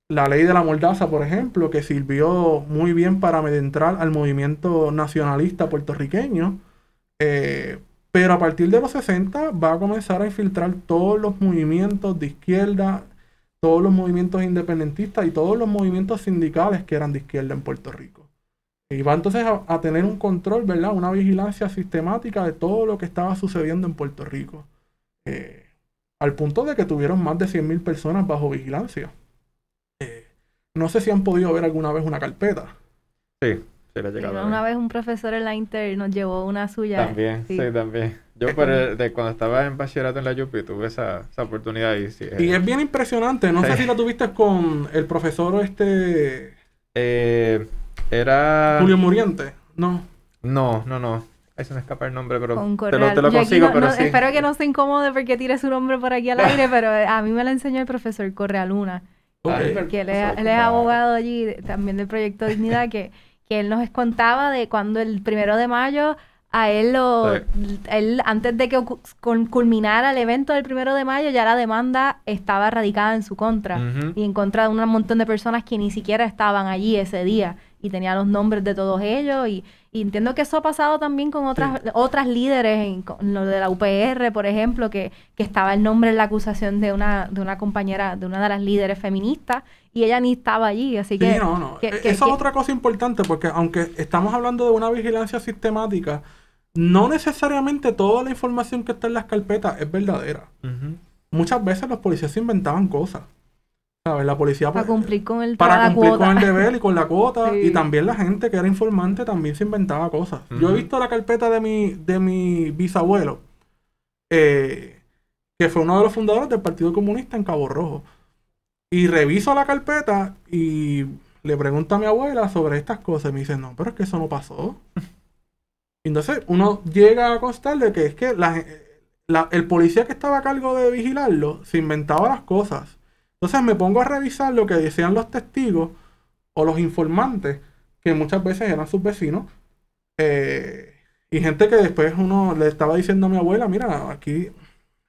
La ley de la mordaza, por ejemplo, que sirvió muy bien para amedrentar al movimiento nacionalista puertorriqueño. Eh, pero a partir de los 60 va a comenzar a infiltrar todos los movimientos de izquierda, todos los movimientos independentistas y todos los movimientos sindicales que eran de izquierda en Puerto Rico. Y va entonces a, tener un control, ¿verdad? Una vigilancia sistemática de todo lo que estaba sucediendo en Puerto Rico. Eh, al punto de que tuvieron más de 100.000 personas bajo vigilancia. Eh, no sé si han podido ver alguna vez una carpeta. Sí, una vez un profesor en la Inter nos llevó una suya. También, sí, sí. también. Yo por el- de cuando estaba en bachillerato en la Yupi tuve esa, esa oportunidad y sí. Y eh, es bien impresionante. No sé si la tuviste con el profesor este eh, era... Julio Muriente. No. No, no, no. Ahí se me escapa el nombre, pero Con te lo, te lo consigo, no- pero no- sí. Espero que no se incomode porque tire su nombre por aquí al aire, pero a mí me lo enseñó el profesor Correa Luna, Ok. Ay, que él es, él es abogado allí, también del Proyecto Dignidad, que que él nos contaba de cuando el primero de mayo a él lo él antes de que culminara el evento del primero de mayo ya la demanda estaba radicada en su contra y en contra de un montón de personas que ni siquiera estaban allí ese día y tenía los nombres de todos ellos y, entiendo que eso ha pasado también con otras otras líderes en, lo de la UPR por ejemplo que, que estaba el nombre en la acusación de una de una compañera de una de las líderes feministas y ella ni estaba allí así que no no e, eso es otra cosa importante porque aunque estamos hablando de una vigilancia sistemática no necesariamente toda la información que está en las carpetas es verdadera. Muchas veces los policías se inventaban cosas. ¿Sabes? La policía para pues, cumplir con el para cumplir con el deber y con la cuota y también la gente que era informante también se inventaba cosas. Yo he visto la carpeta de mi de mi bisabuelo eh, que fue uno de los fundadores del Partido Comunista en Cabo Rojo y reviso la carpeta y le pregunto a mi abuela sobre estas cosas y me dice no pero es que eso no pasó Entonces uno llega a constar de que es que el policía que estaba a cargo de vigilarlo se inventaba las cosas. Entonces me pongo a revisar lo que decían los testigos o los informantes, que muchas veces eran sus vecinos, eh, y gente que después uno le estaba diciendo a mi abuela, mira, aquí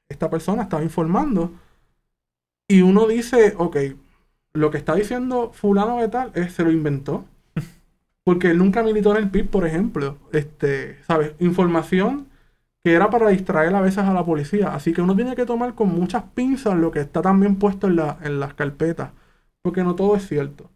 esta persona estaba informando, y uno dice, ok, lo que está diciendo fulano de tal es, se lo inventó. Porque él nunca militó en el PIB, por ejemplo. Este, ¿sabes? Información que era para distraer a veces a la policía. Así que uno tiene que tomar con muchas pinzas lo que está también puesto en, la, en las carpetas. Porque no todo es cierto.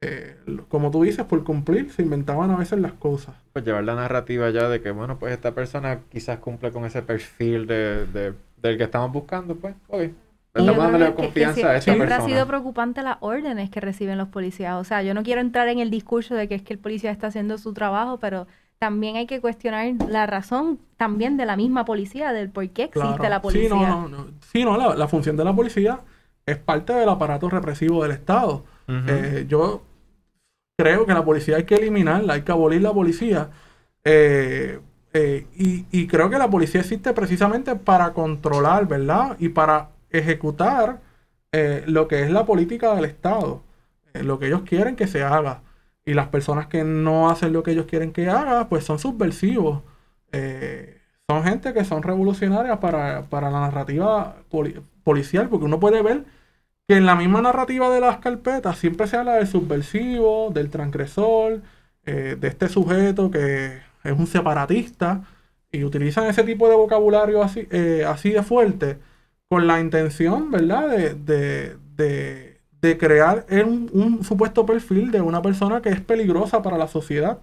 Eh, como tú dices, por cumplir, se inventaban a veces las cosas. Pues llevar la narrativa ya de que, bueno, pues esta persona quizás cumple con ese perfil de, de del que estamos buscando, pues, ok, Estamos confianza a esa siempre ha sido preocupante las órdenes que reciben los policías. O sea, yo no quiero entrar en el discurso de que es que el policía está haciendo su trabajo, pero también hay que cuestionar la razón también de la misma policía, del por qué existe la policía. Sí, no, no, Sí, no la, función de la policía es parte del aparato represivo del Estado. Eh, yo creo que la policía hay que eliminarla, hay que abolir la policía. Eh, eh, y, y creo que la policía existe precisamente para controlar, ¿verdad? Y para ejecutar eh, lo que es la política del Estado, eh, lo que ellos quieren que se haga. Y las personas que no hacen lo que ellos quieren que haga, pues son subversivos. Eh, son gente que son revolucionarias para, la narrativa policial, porque uno puede ver que en la misma narrativa de las carpetas siempre se habla del subversivo, del transgresor, de este sujeto que es un separatista, y utilizan ese tipo de vocabulario así, así de fuerte con la intención, ¿verdad?, de, de, crear un, supuesto perfil de una persona que es peligrosa para la sociedad.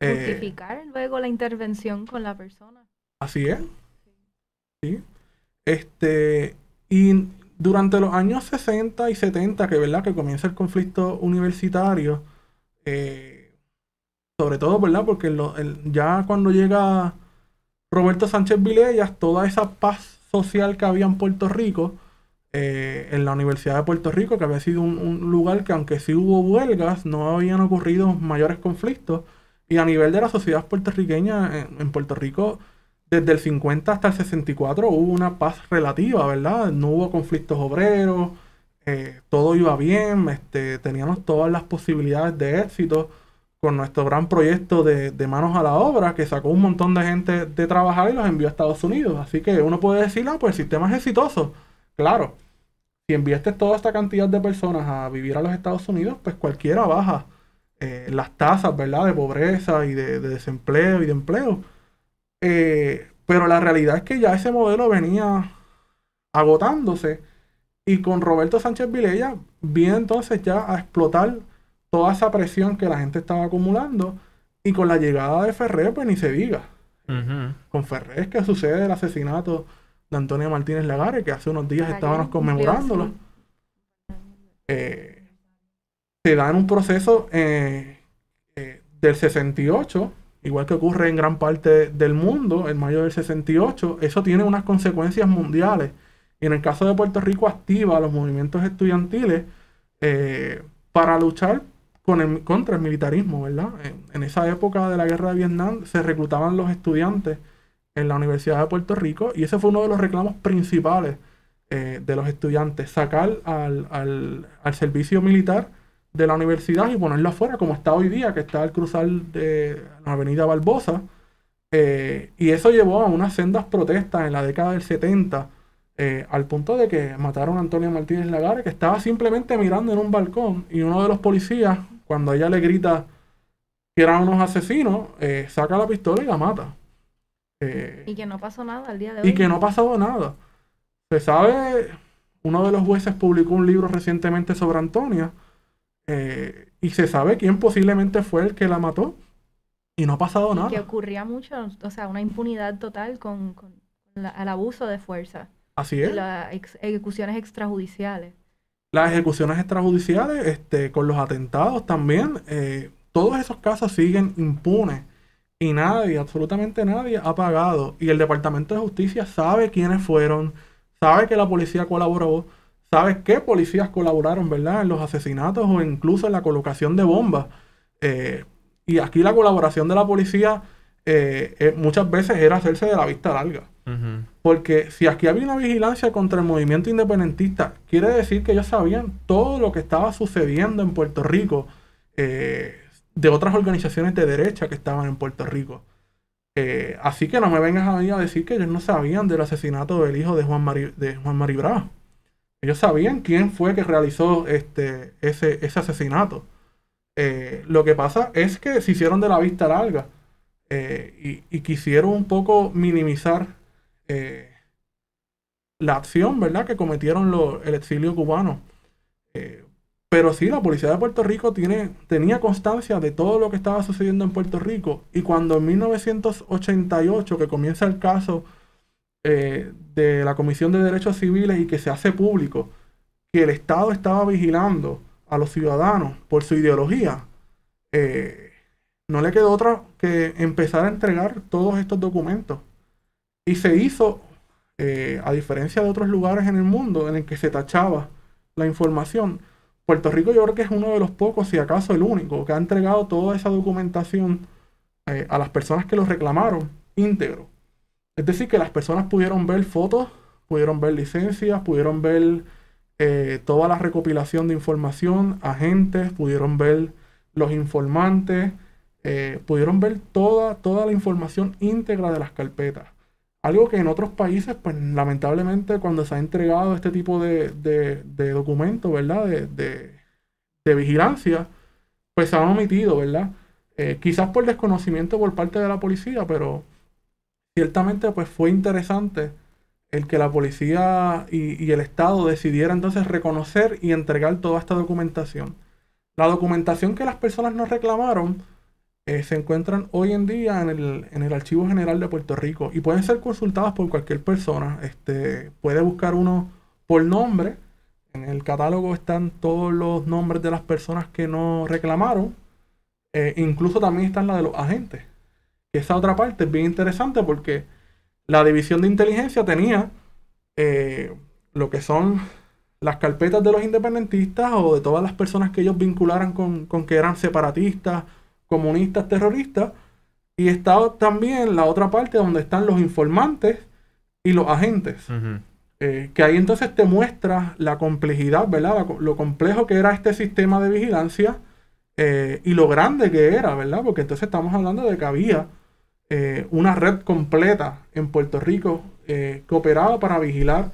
Eh, Justificar luego la intervención con la persona. Así es. Sí. Este, y durante los años 60 y 70, que, ¿verdad? que comienza el conflicto universitario, eh, sobre todo, ¿verdad? Porque ya cuando llega Roberto Sánchez Vilellas, toda esa paz social que había en Puerto Rico, eh, en la Universidad de Puerto Rico, que había sido un, lugar que aunque sí hubo huelgas, no habían ocurrido mayores conflictos. Y a nivel de la sociedad puertorriqueña, en, Puerto Rico, desde el 50 hasta el 64 hubo una paz relativa, ¿verdad? No hubo conflictos obreros, eh, todo iba bien, este, teníamos todas las posibilidades de éxito con nuestro gran proyecto de, manos a la obra, que sacó un montón de gente de trabajar y los envió a Estados Unidos. Así que uno puede decir, ah, pues el sistema es exitoso. Claro, si enviaste toda esta cantidad de personas a vivir a los Estados Unidos, pues cualquiera baja eh, las tasas, ¿verdad? De pobreza y de, desempleo y de empleo. Eh, pero la realidad es que ya ese modelo venía agotándose y con Roberto Sánchez Vilella viene entonces ya a explotar toda esa presión que la gente estaba acumulando. Y con la llegada de Ferrer, pues ni se diga. Con Ferrer es que sucede el asesinato de Antonio Martínez Lagares, que hace unos días estábamos conmemorándolo. Eh, se da en un proceso eh, eh, del 68, igual que ocurre en gran parte del mundo, en mayo del 68, eso tiene unas consecuencias mundiales. Y en el caso de Puerto Rico activa los movimientos estudiantiles para luchar contra el militarismo, ¿verdad? En, esa época de la guerra de Vietnam se reclutaban los estudiantes en la Universidad de Puerto Rico y ese fue uno de los reclamos principales eh, de los estudiantes, sacar al, servicio militar de la universidad y ponerlo afuera, como está hoy día, que está al cruzar de la avenida Barbosa. Eh, y eso llevó a unas sendas protestas en la década del 70, eh, al punto de que mataron a Antonio Martínez Lagares, que estaba simplemente mirando en un balcón y uno de los policías, cuando ella le grita que eran unos asesinos, eh, saca la pistola y la mata. y que no pasó nada al día de hoy. Y que no ha pasado nada. Se sabe, uno de los jueces publicó un libro recientemente sobre Antonia, y se sabe quién posiblemente fue el que la mató. Y no ha pasado nada. Que ocurría mucho, o sea, una impunidad total con, con el abuso de fuerza. Así es. las ejecuciones extrajudiciales. Las ejecuciones extrajudiciales, este, con los atentados también, eh, todos esos casos siguen impunes. Y nadie, absolutamente nadie, ha pagado. Y el Departamento de Justicia sabe quiénes fueron, sabe que la policía colaboró, sabe qué policías colaboraron, ¿verdad? En los asesinatos o incluso en la colocación de bombas. Eh, y aquí la colaboración de la policía eh, muchas veces era hacerse de la vista larga. Porque si aquí había una vigilancia contra el movimiento independentista, quiere decir que ellos sabían todo lo que estaba sucediendo en Puerto Rico eh, de otras organizaciones de derecha que estaban en Puerto Rico. así que no me vengas a a decir que ellos no sabían del asesinato del hijo de Juan Mari, de Juan Maribra. Ellos sabían quién fue que realizó este, ese, ese asesinato. Eh, lo que pasa es que se hicieron de la vista larga eh, y, quisieron un poco minimizar eh, la acción, ¿verdad?, que cometieron el exilio cubano. pero sí, la policía de Puerto Rico tiene, tenía constancia de todo lo que estaba sucediendo en Puerto Rico y cuando en 1988, que comienza el caso de la Comisión de Derechos Civiles y que se hace público, que el Estado estaba vigilando a los ciudadanos por su ideología, eh, no le quedó otra que empezar a entregar todos estos documentos. Y se hizo, eh, a diferencia de otros lugares en el mundo en el que se tachaba la información, Puerto Rico yo creo que es uno de los pocos, si acaso el único, que ha entregado toda esa documentación eh, a las personas que lo reclamaron íntegro. Es decir, que las personas pudieron ver fotos, pudieron ver licencias, pudieron ver eh, toda la recopilación de información, agentes, pudieron ver los informantes, pudieron ver toda, toda la información íntegra de las carpetas. Algo que en otros países, pues lamentablemente cuando se ha entregado este tipo de, de, documentos, ¿verdad? De, de, vigilancia, pues se han omitido, ¿verdad? Eh, quizás por desconocimiento por parte de la policía, pero ciertamente pues fue interesante el que la policía y, el Estado decidiera entonces reconocer y entregar toda esta documentación. La documentación que las personas nos reclamaron eh, se encuentran hoy en día en el, Archivo General de Puerto Rico y pueden ser consultadas por cualquier persona. Este, puede buscar uno por nombre. En el catálogo están todos los nombres de las personas que nos reclamaron. Eh, incluso también están la de los agentes. Esa otra parte es bien interesante porque la división de inteligencia tenía eh, lo que son las carpetas de los independentistas o de todas las personas que ellos vincularan con, que eran separatistas, comunistas, terroristas. Y estaba también la otra parte donde están los informantes y los agentes. Eh, que ahí entonces te muestra la complejidad, ¿verdad? Lo, complejo que era este sistema de vigilancia eh, y lo grande que era, ¿verdad? Porque entonces estamos hablando de que había eh, una red completa en Puerto Rico que operaba para vigilar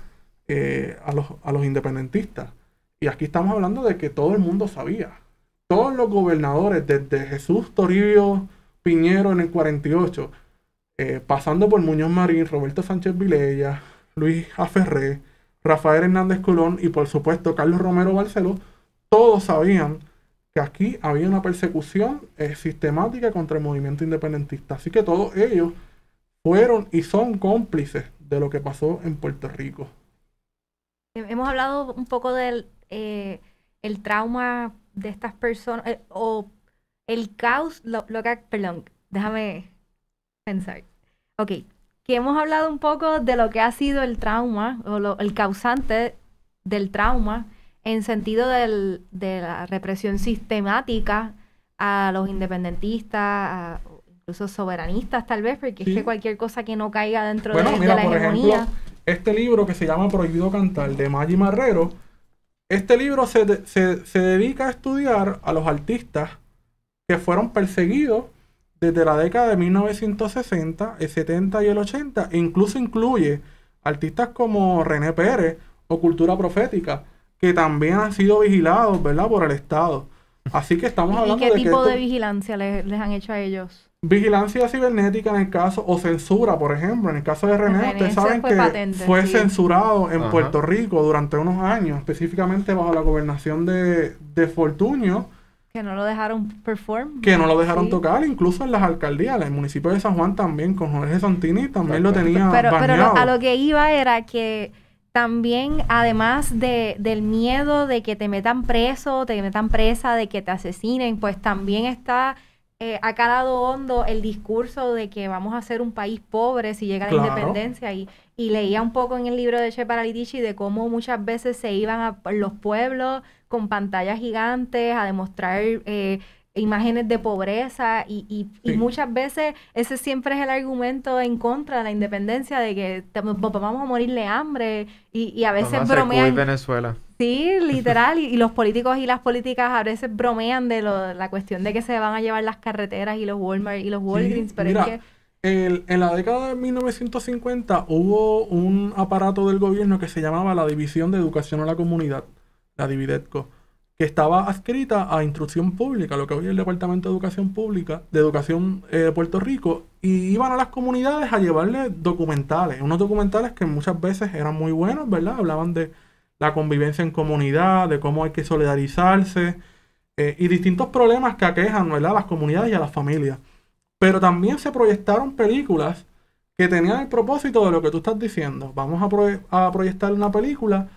eh, a, los, a los independentistas. Y aquí estamos hablando de que todo el mundo sabía. Todos los gobernadores, desde Jesús Toribio Piñero en el 48, pasando por Muñoz Marín, Roberto Sánchez Vilella, Luis Aferré, Rafael Hernández Colón y por supuesto Carlos Romero Barceló, todos sabían que aquí había una persecución eh, sistemática contra el movimiento independentista. Así que todos ellos fueron y son cómplices de lo que pasó en Puerto Rico. Hemos hablado un poco del eh, el trauma de estas personas, eh, o el caos, lo, que, perdón, déjame pensar. Ok, que hemos hablado un poco de lo que ha sido el trauma, o el causante del trauma, en sentido del, de la represión sistemática a los independentistas, incluso soberanistas tal vez, porque es que cualquier cosa que no caiga dentro de, la por hegemonía. Ejemplo, este libro que se llama Prohibido Cantar de Maggi Marrero este libro se, se, se dedica a estudiar a los artistas que fueron perseguidos desde la década de 1960, el 70 y el 80, e incluso incluye artistas como René Pérez o Cultura Profética, que también han sido vigilados, ¿verdad?, por el Estado. Así que estamos hablando ¿Y de qué tipo que de vigilancia les, les han hecho a ellos? Vigilancia cibernética en el caso, o censura, por ejemplo. En el caso de René, René, ustedes saben fue que patente, fue sí. censurado en Ajá. Puerto Rico durante unos años, específicamente bajo la gobernación de, de Fortuño, Que no lo dejaron perform. que no lo dejaron Sí. tocar, incluso en las alcaldías. El municipio de San Juan también, con Jorge Santini, también lo tenía Pero, pero a lo que iba era que también, además de, del miedo de que te metan preso, te metan presa, de que te asesinen, pues también está eh, ha calado hondo el discurso de que vamos a ser un país pobre si llega la independencia. Y, y leía un poco en el libro de Che Paralitici de cómo muchas veces se iban a los pueblos con pantallas gigantes a demostrar eh, imágenes de pobreza y, y, muchas veces ese siempre es el argumento en contra de la independencia de que te- vamos a morir de hambre y, y a veces Vamos a hacer Cuba y bromean. Venezuela. sí literal y, los políticos y las políticas a veces bromean de lo- la cuestión de que se van a llevar las carreteras y los Walmart y los Walgreens pero mira, es que El- en la década de 1950 hubo un aparato del gobierno que se llamaba la División de Educación a la Comunidad, la Dividetco, que estaba adscrita a Instrucción Pública, lo que hoy es el Departamento de Educación Pública, de Educación eh, de Puerto Rico, y iban a las comunidades a llevarle documentales, unos documentales que muchas veces eran muy buenos, ¿verdad? Hablaban de la convivencia en comunidad, de cómo hay que solidarizarse, eh, y distintos problemas que aquejan, ¿verdad? a las comunidades y a las familias. Pero también se proyectaron películas que tenían el propósito de lo que tú estás diciendo. Vamos a, a proyectar una película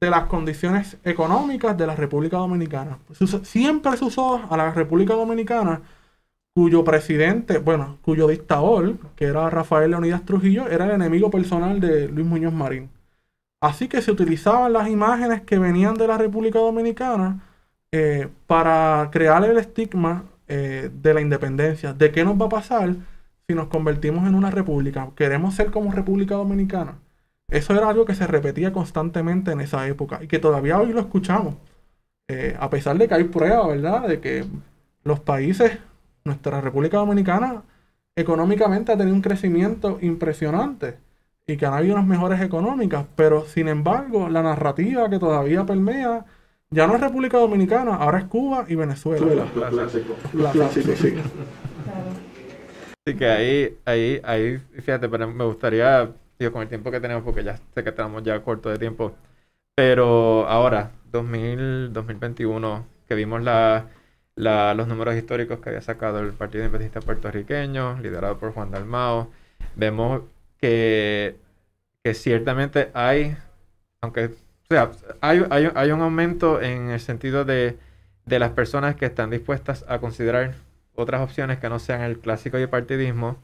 de las condiciones económicas de la República Dominicana. Siempre se usó a la República Dominicana, cuyo presidente, bueno, cuyo dictador, que era Rafael Leonidas Trujillo, era el enemigo personal de Luis Muñoz Marín. Así que se utilizaban las imágenes que venían de la República Dominicana eh, para crear el estigma eh, de la independencia. ¿De qué nos va a pasar si nos convertimos en una república? ¿Queremos ser como República Dominicana? Eso era algo que se repetía constantemente en esa época y que todavía hoy lo escuchamos. Eh, a pesar de que hay pruebas, ¿verdad? De que los países, nuestra República Dominicana, económicamente ha tenido un crecimiento impresionante y que han habido unas mejores económicas, pero sin embargo, la narrativa que todavía permea ya no es República Dominicana, ahora es Cuba y Venezuela. La clásico, sí. Así que ahí, ahí, ahí, fíjate, pero me gustaría, digo, con el tiempo que tenemos, porque ya sé que estamos ya corto de tiempo, pero ahora, 2000, 2021, que vimos la, los números históricos que había sacado el Partido Independentista Puertorriqueño, liderado por Juan Dalmao, vemos que, que ciertamente hay, aunque, sea, hay, hay, hay un aumento en el sentido de, de las personas que están dispuestas a considerar otras opciones que no sean el clásico bipartidismo.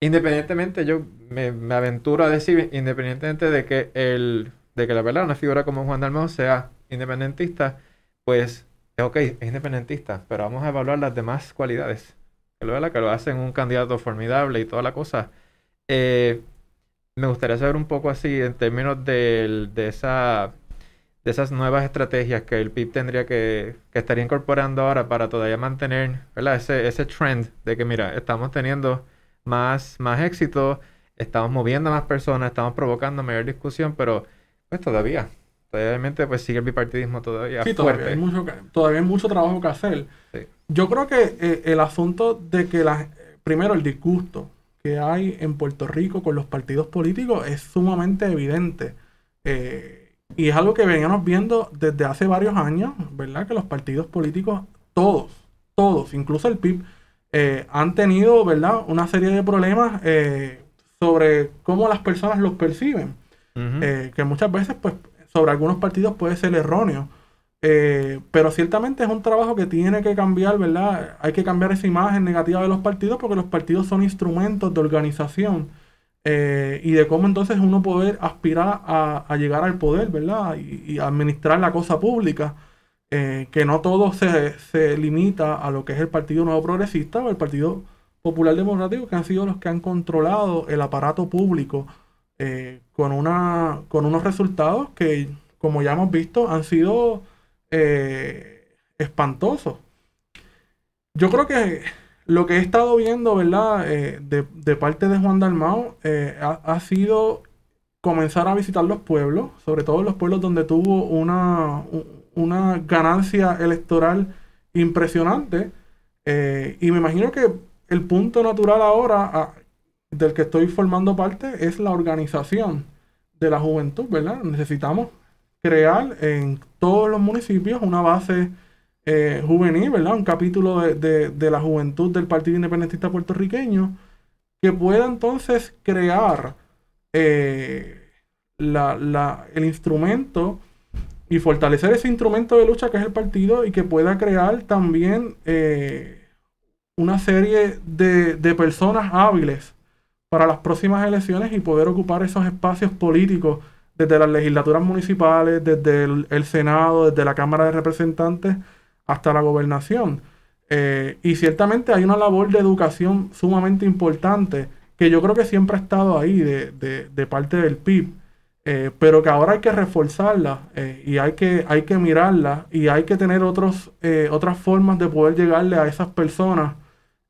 Independientemente, yo me, aventuro a decir, independientemente de que el, de que la verdad una figura como Juan Dalmau sea independentista, pues ok, es independentista, pero vamos a evaluar las demás cualidades. Que lo, que lo hacen un candidato formidable y toda la cosa. Eh, me gustaría saber un poco así en términos del- de esa de esas nuevas estrategias que el PIB tendría que, que estaría incorporando ahora para todavía mantener, ¿verdad? Ese, ese trend de que, mira, estamos teniendo más, más éxito, estamos moviendo a más personas, estamos provocando mayor discusión, pero pues todavía, todavía obviamente pues sigue el bipartidismo todavía Sí, todavía fuerte. hay, mucho, todavía hay mucho trabajo que hacer. Sí. Yo creo que eh, el asunto de que la, primero el disgusto que hay en Puerto Rico con los partidos políticos es sumamente evidente. Eh, y es algo que veníamos viendo desde hace varios años, ¿verdad? Que los partidos políticos, todos, todos, incluso el PIB, eh, han tenido, ¿verdad? Una serie de problemas eh, sobre cómo las personas los perciben. Eh, que muchas veces, pues, sobre algunos partidos puede ser erróneo. Eh, pero ciertamente es un trabajo que tiene que cambiar, ¿verdad? Hay que cambiar esa imagen negativa de los partidos porque los partidos son instrumentos de organización eh, y de cómo entonces uno poder aspirar a, a llegar al poder, ¿verdad? Y, y administrar la cosa pública. Eh, que no todo se, se limita a lo que es el Partido Nuevo Progresista o el Partido Popular Democrático, que han sido los que han controlado el aparato público eh, con, una, con unos resultados que como ya hemos visto, han sido eh, espantosos. Yo creo que lo que he estado viendo, ¿verdad? Eh, de, parte de Juan Dalmao eh, ha, sido comenzar a visitar los pueblos, sobre todo los pueblos donde tuvo una, una ganancia electoral impresionante. Eh, y me imagino que el punto natural ahora ah, del que estoy formando parte es la organización de la juventud, ¿verdad? Necesitamos crear en todos los municipios una base eh, juvenil, ¿verdad? Un capítulo de, la juventud del Partido Independentista Puertorriqueño que pueda entonces crear eh, el instrumento y fortalecer ese instrumento de lucha que es el partido y que pueda crear también eh, una serie de, personas hábiles para las próximas elecciones y poder ocupar esos espacios políticos desde las legislaturas municipales, desde el Senado, desde la Cámara de Representantes hasta la gobernación. Eh, y ciertamente hay una labor de educación sumamente importante que yo creo que siempre ha estado ahí de, parte del PIB, eh, pero que ahora hay que reforzarla eh, y hay que, hay que mirarla y hay que tener otros, otras formas de poder llegarle a esas personas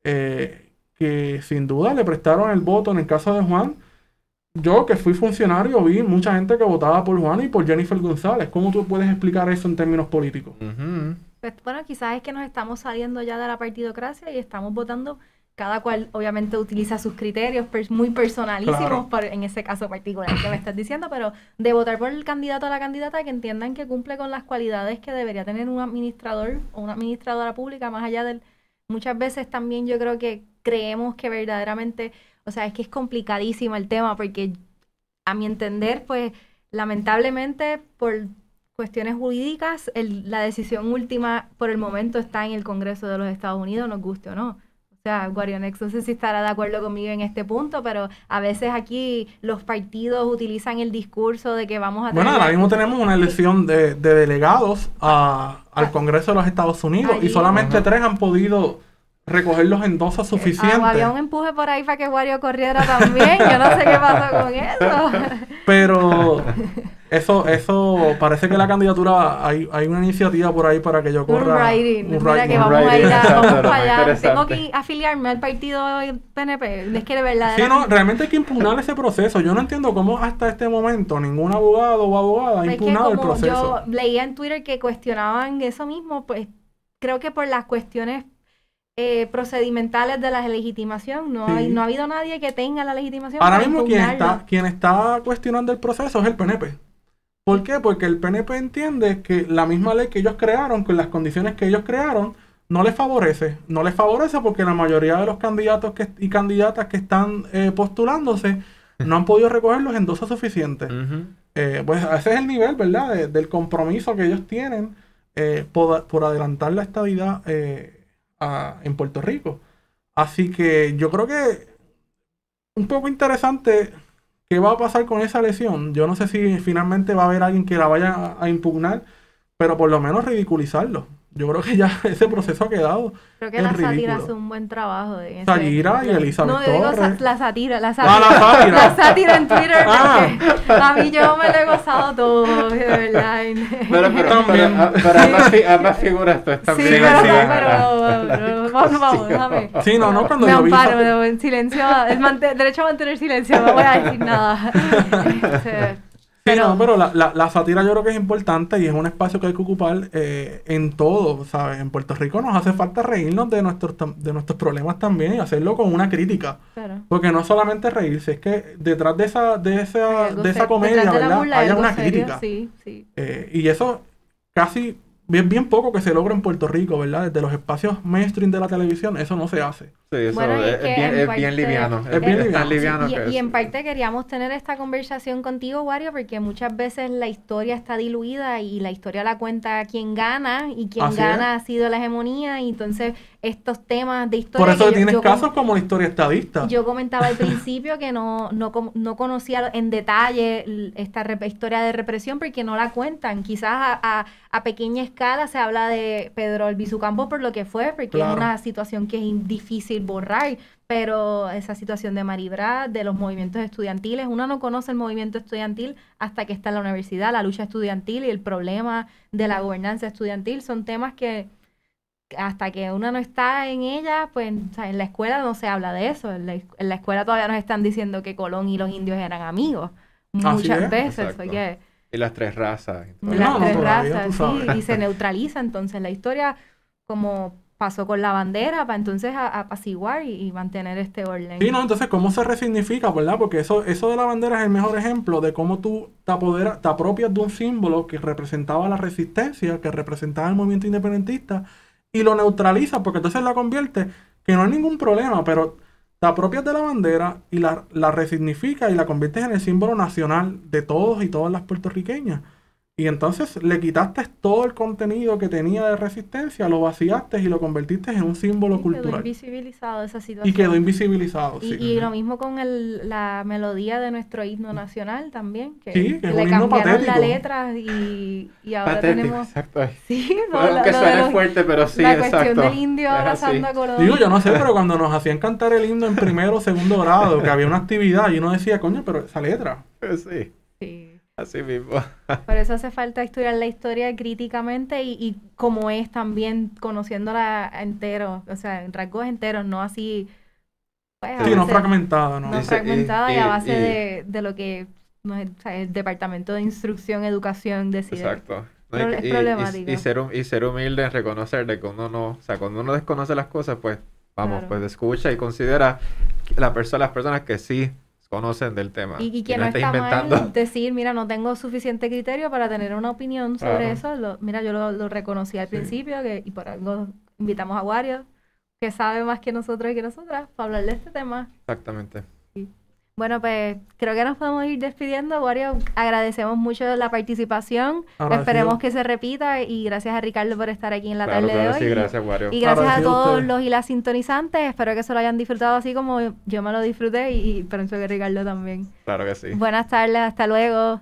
que sin duda le prestaron el voto en el caso de Juan. Yo que fui funcionario vi mucha gente que votaba por Juan y por Jennifer González. ¿Cómo tú puedes explicar eso en términos políticos? Pues, bueno, quizás es que nos estamos saliendo ya de la partidocracia y estamos votando, cada cual obviamente utiliza sus criterios muy personalísimos, en ese caso particular que me estás diciendo, pero de votar por el candidato o la candidata que entiendan que cumple con las cualidades que debería tener un administrador o una administradora pública, más allá del... Muchas veces también yo creo que creemos que verdaderamente, o sea, es que es complicadísimo el tema porque a mi entender, pues lamentablemente por cuestiones jurídicas, la decisión última por el momento está en el Congreso de los Estados Unidos, nos guste o no. O sea, Guarionex no sé si estará de acuerdo conmigo en este punto, pero a veces aquí los partidos utilizan el discurso de que vamos a tener... Bueno, ahora mismo tenemos una elección de, delegados al ah. Congreso de los Estados Unidos y solamente tres han podido recoger los endosas suficientes. Ah, había un empuje por ahí para que Wario corriera también. Yo no sé qué pasó con eso. Pero eso, eso parece que la candidatura hay, hay una iniciativa por ahí para que yo corra. Un writing. Mira que vamos a ir a, vamos para allá. Tengo que afiliarme al partido PNP. Es que de verdad. Sí, no, realmente hay que impugnar ese proceso. Yo no entiendo cómo hasta este momento ningún abogado o abogada ha impugnado el proceso. Yo leía en Twitter que cuestionaban eso mismo, pues creo que por las cuestiones eh, procedimentales de la legitimación. No, hay, no ha habido nadie que tenga la legitimación. Ahora mismo quien está, quien está cuestionando el proceso es el PNP. ¿Por qué? Porque el PNP entiende que la misma ley que ellos crearon, con las condiciones que ellos crearon, no les favorece. No les favorece porque la mayoría de los candidatos que, y candidatas que están eh, postulándose no han podido recoger los endosos suficientes. Eh, pues ese es el nivel, ¿verdad? del compromiso que ellos tienen por, por, adelantar la estabilidad en Puerto Rico. Así que yo creo que un poco interesante qué va a pasar con esa lesión. Yo no sé si finalmente va a haber alguien que la vaya a impugnar, pero por lo menos ridiculizarlo. Yo creo que ya ese proceso ha quedado. Creo que la sátira hace un buen trabajo. De ese, y Elizabeth No, digo la sátira, la sátira. Ah, la sátira. la sátira en Twitter. Ah. A mí yo me lo he gozado todo, de verdad. Pero, pero, también. pero, ambas, ambas, figuras tú están sí, bien. Pero, sí, pero, pero, vamos, vamos, déjame. Sí, no, no, cuando me yo amparo, vi... en silencio, el derecho a mantener silencio, no voy a decir nada. Pero, pero la, la, la, sátira yo creo que es importante y es un espacio que hay que ocupar eh, en todo, ¿sabes? En Puerto Rico nos hace falta reírnos de nuestros, de nuestros problemas también y hacerlo con una crítica. Porque no solamente reírse, es que detrás de esa, de esa, de esa comedia, ¿verdad? Hay una crítica. Sí, sí. Eh, y eso casi bien, bien poco que se logra en Puerto Rico, ¿verdad? Desde los espacios mainstream de la televisión, eso no se hace. Sí, eso es, bien, liviano. Es, bien liviano. y, en parte queríamos tener esta conversación contigo, Wario, porque muchas veces la historia está diluida y la historia la cuenta quien gana y quien gana ha sido la hegemonía y entonces estos temas de historia. Por eso tienes casos como la historia estadista. Yo comentaba al principio que no, no, no conocía en detalle esta historia de represión porque no la cuentan. Quizás a, a, pequeña escala se habla de Pedro Albizu Campo por lo que fue, porque es una situación que es difícil borrar, pero esa situación de Maribra, de los movimientos estudiantiles, uno no conoce el movimiento estudiantil hasta que está en la universidad, la lucha estudiantil y el problema de la gobernanza estudiantil son temas que hasta que uno no está en ella, pues en la escuela no se habla de eso, en la, escuela todavía nos están diciendo que Colón y los indios eran amigos, muchas veces. y las tres razas. Las tres razas, sí, y se neutraliza entonces la historia como pasó con la bandera para entonces apaciguar y, mantener este orden. Sí, no, entonces cómo se resignifica, ¿verdad? Porque eso, eso de la bandera es el mejor ejemplo de cómo tú te, apodera, te apropias de un símbolo que representaba la resistencia, que representaba el movimiento independentista, y lo neutralizas, porque entonces la convierte, que no hay ningún problema, pero te apropias de la bandera y la, la resignificas y la conviertes en el símbolo nacional de todos y todas las puertorriqueñas. Y entonces le quitaste todo el contenido que tenía de resistencia, lo vaciaste y lo convertiste en un símbolo cultural. Quedó invisibilizado esa situación. Y quedó invisibilizado, y, sí. Y lo mismo con el, la melodía de nuestro himno nacional también, que, sí, que le cambiaron la letra y, y ahora tenemos... Exacto. Sí, no, que suene fuerte, pero sí, La exacto. cuestión del indio abrazando a Colón. Digo, yo no sé, pero cuando nos hacían cantar el himno en primero o segundo grado, que había una actividad, y uno decía, coño, pero esa letra. Sí. Sí. Así mismo. Por eso hace falta estudiar la historia críticamente y, y como es también conociéndola entero, o sea, en rasgos enteros, no así. Pues, sí, no fragmentada, ¿no? No fragmentada y, a base de, de, lo que no es, o sea, el Departamento de Instrucción, Educación decide. Exacto. es problemático. Y, ser, y ser humilde en reconocer de que uno no, o sea, cuando uno desconoce las cosas, pues vamos, pues escucha y considera la persona, las personas que sí conocen del tema. Y, que no está mal decir, mira, no tengo suficiente criterio para tener una opinión sobre eso. mira, yo lo, reconocí al principio que, y por algo invitamos a Wario, que sabe más que nosotros y que nosotras, para hablar de este tema. Exactamente. Bueno, pues creo que nos podemos ir despidiendo. Wario, agradecemos mucho la participación. Esperemos que se repita y gracias a Ricardo por estar aquí en la tarde de hoy. Sí, gracias, Wario. Y gracias a todos los y las sintonizantes. Espero que se lo hayan disfrutado así como yo me lo disfruté y, y pienso que Ricardo también. Claro que sí. Buenas tardes, hasta luego.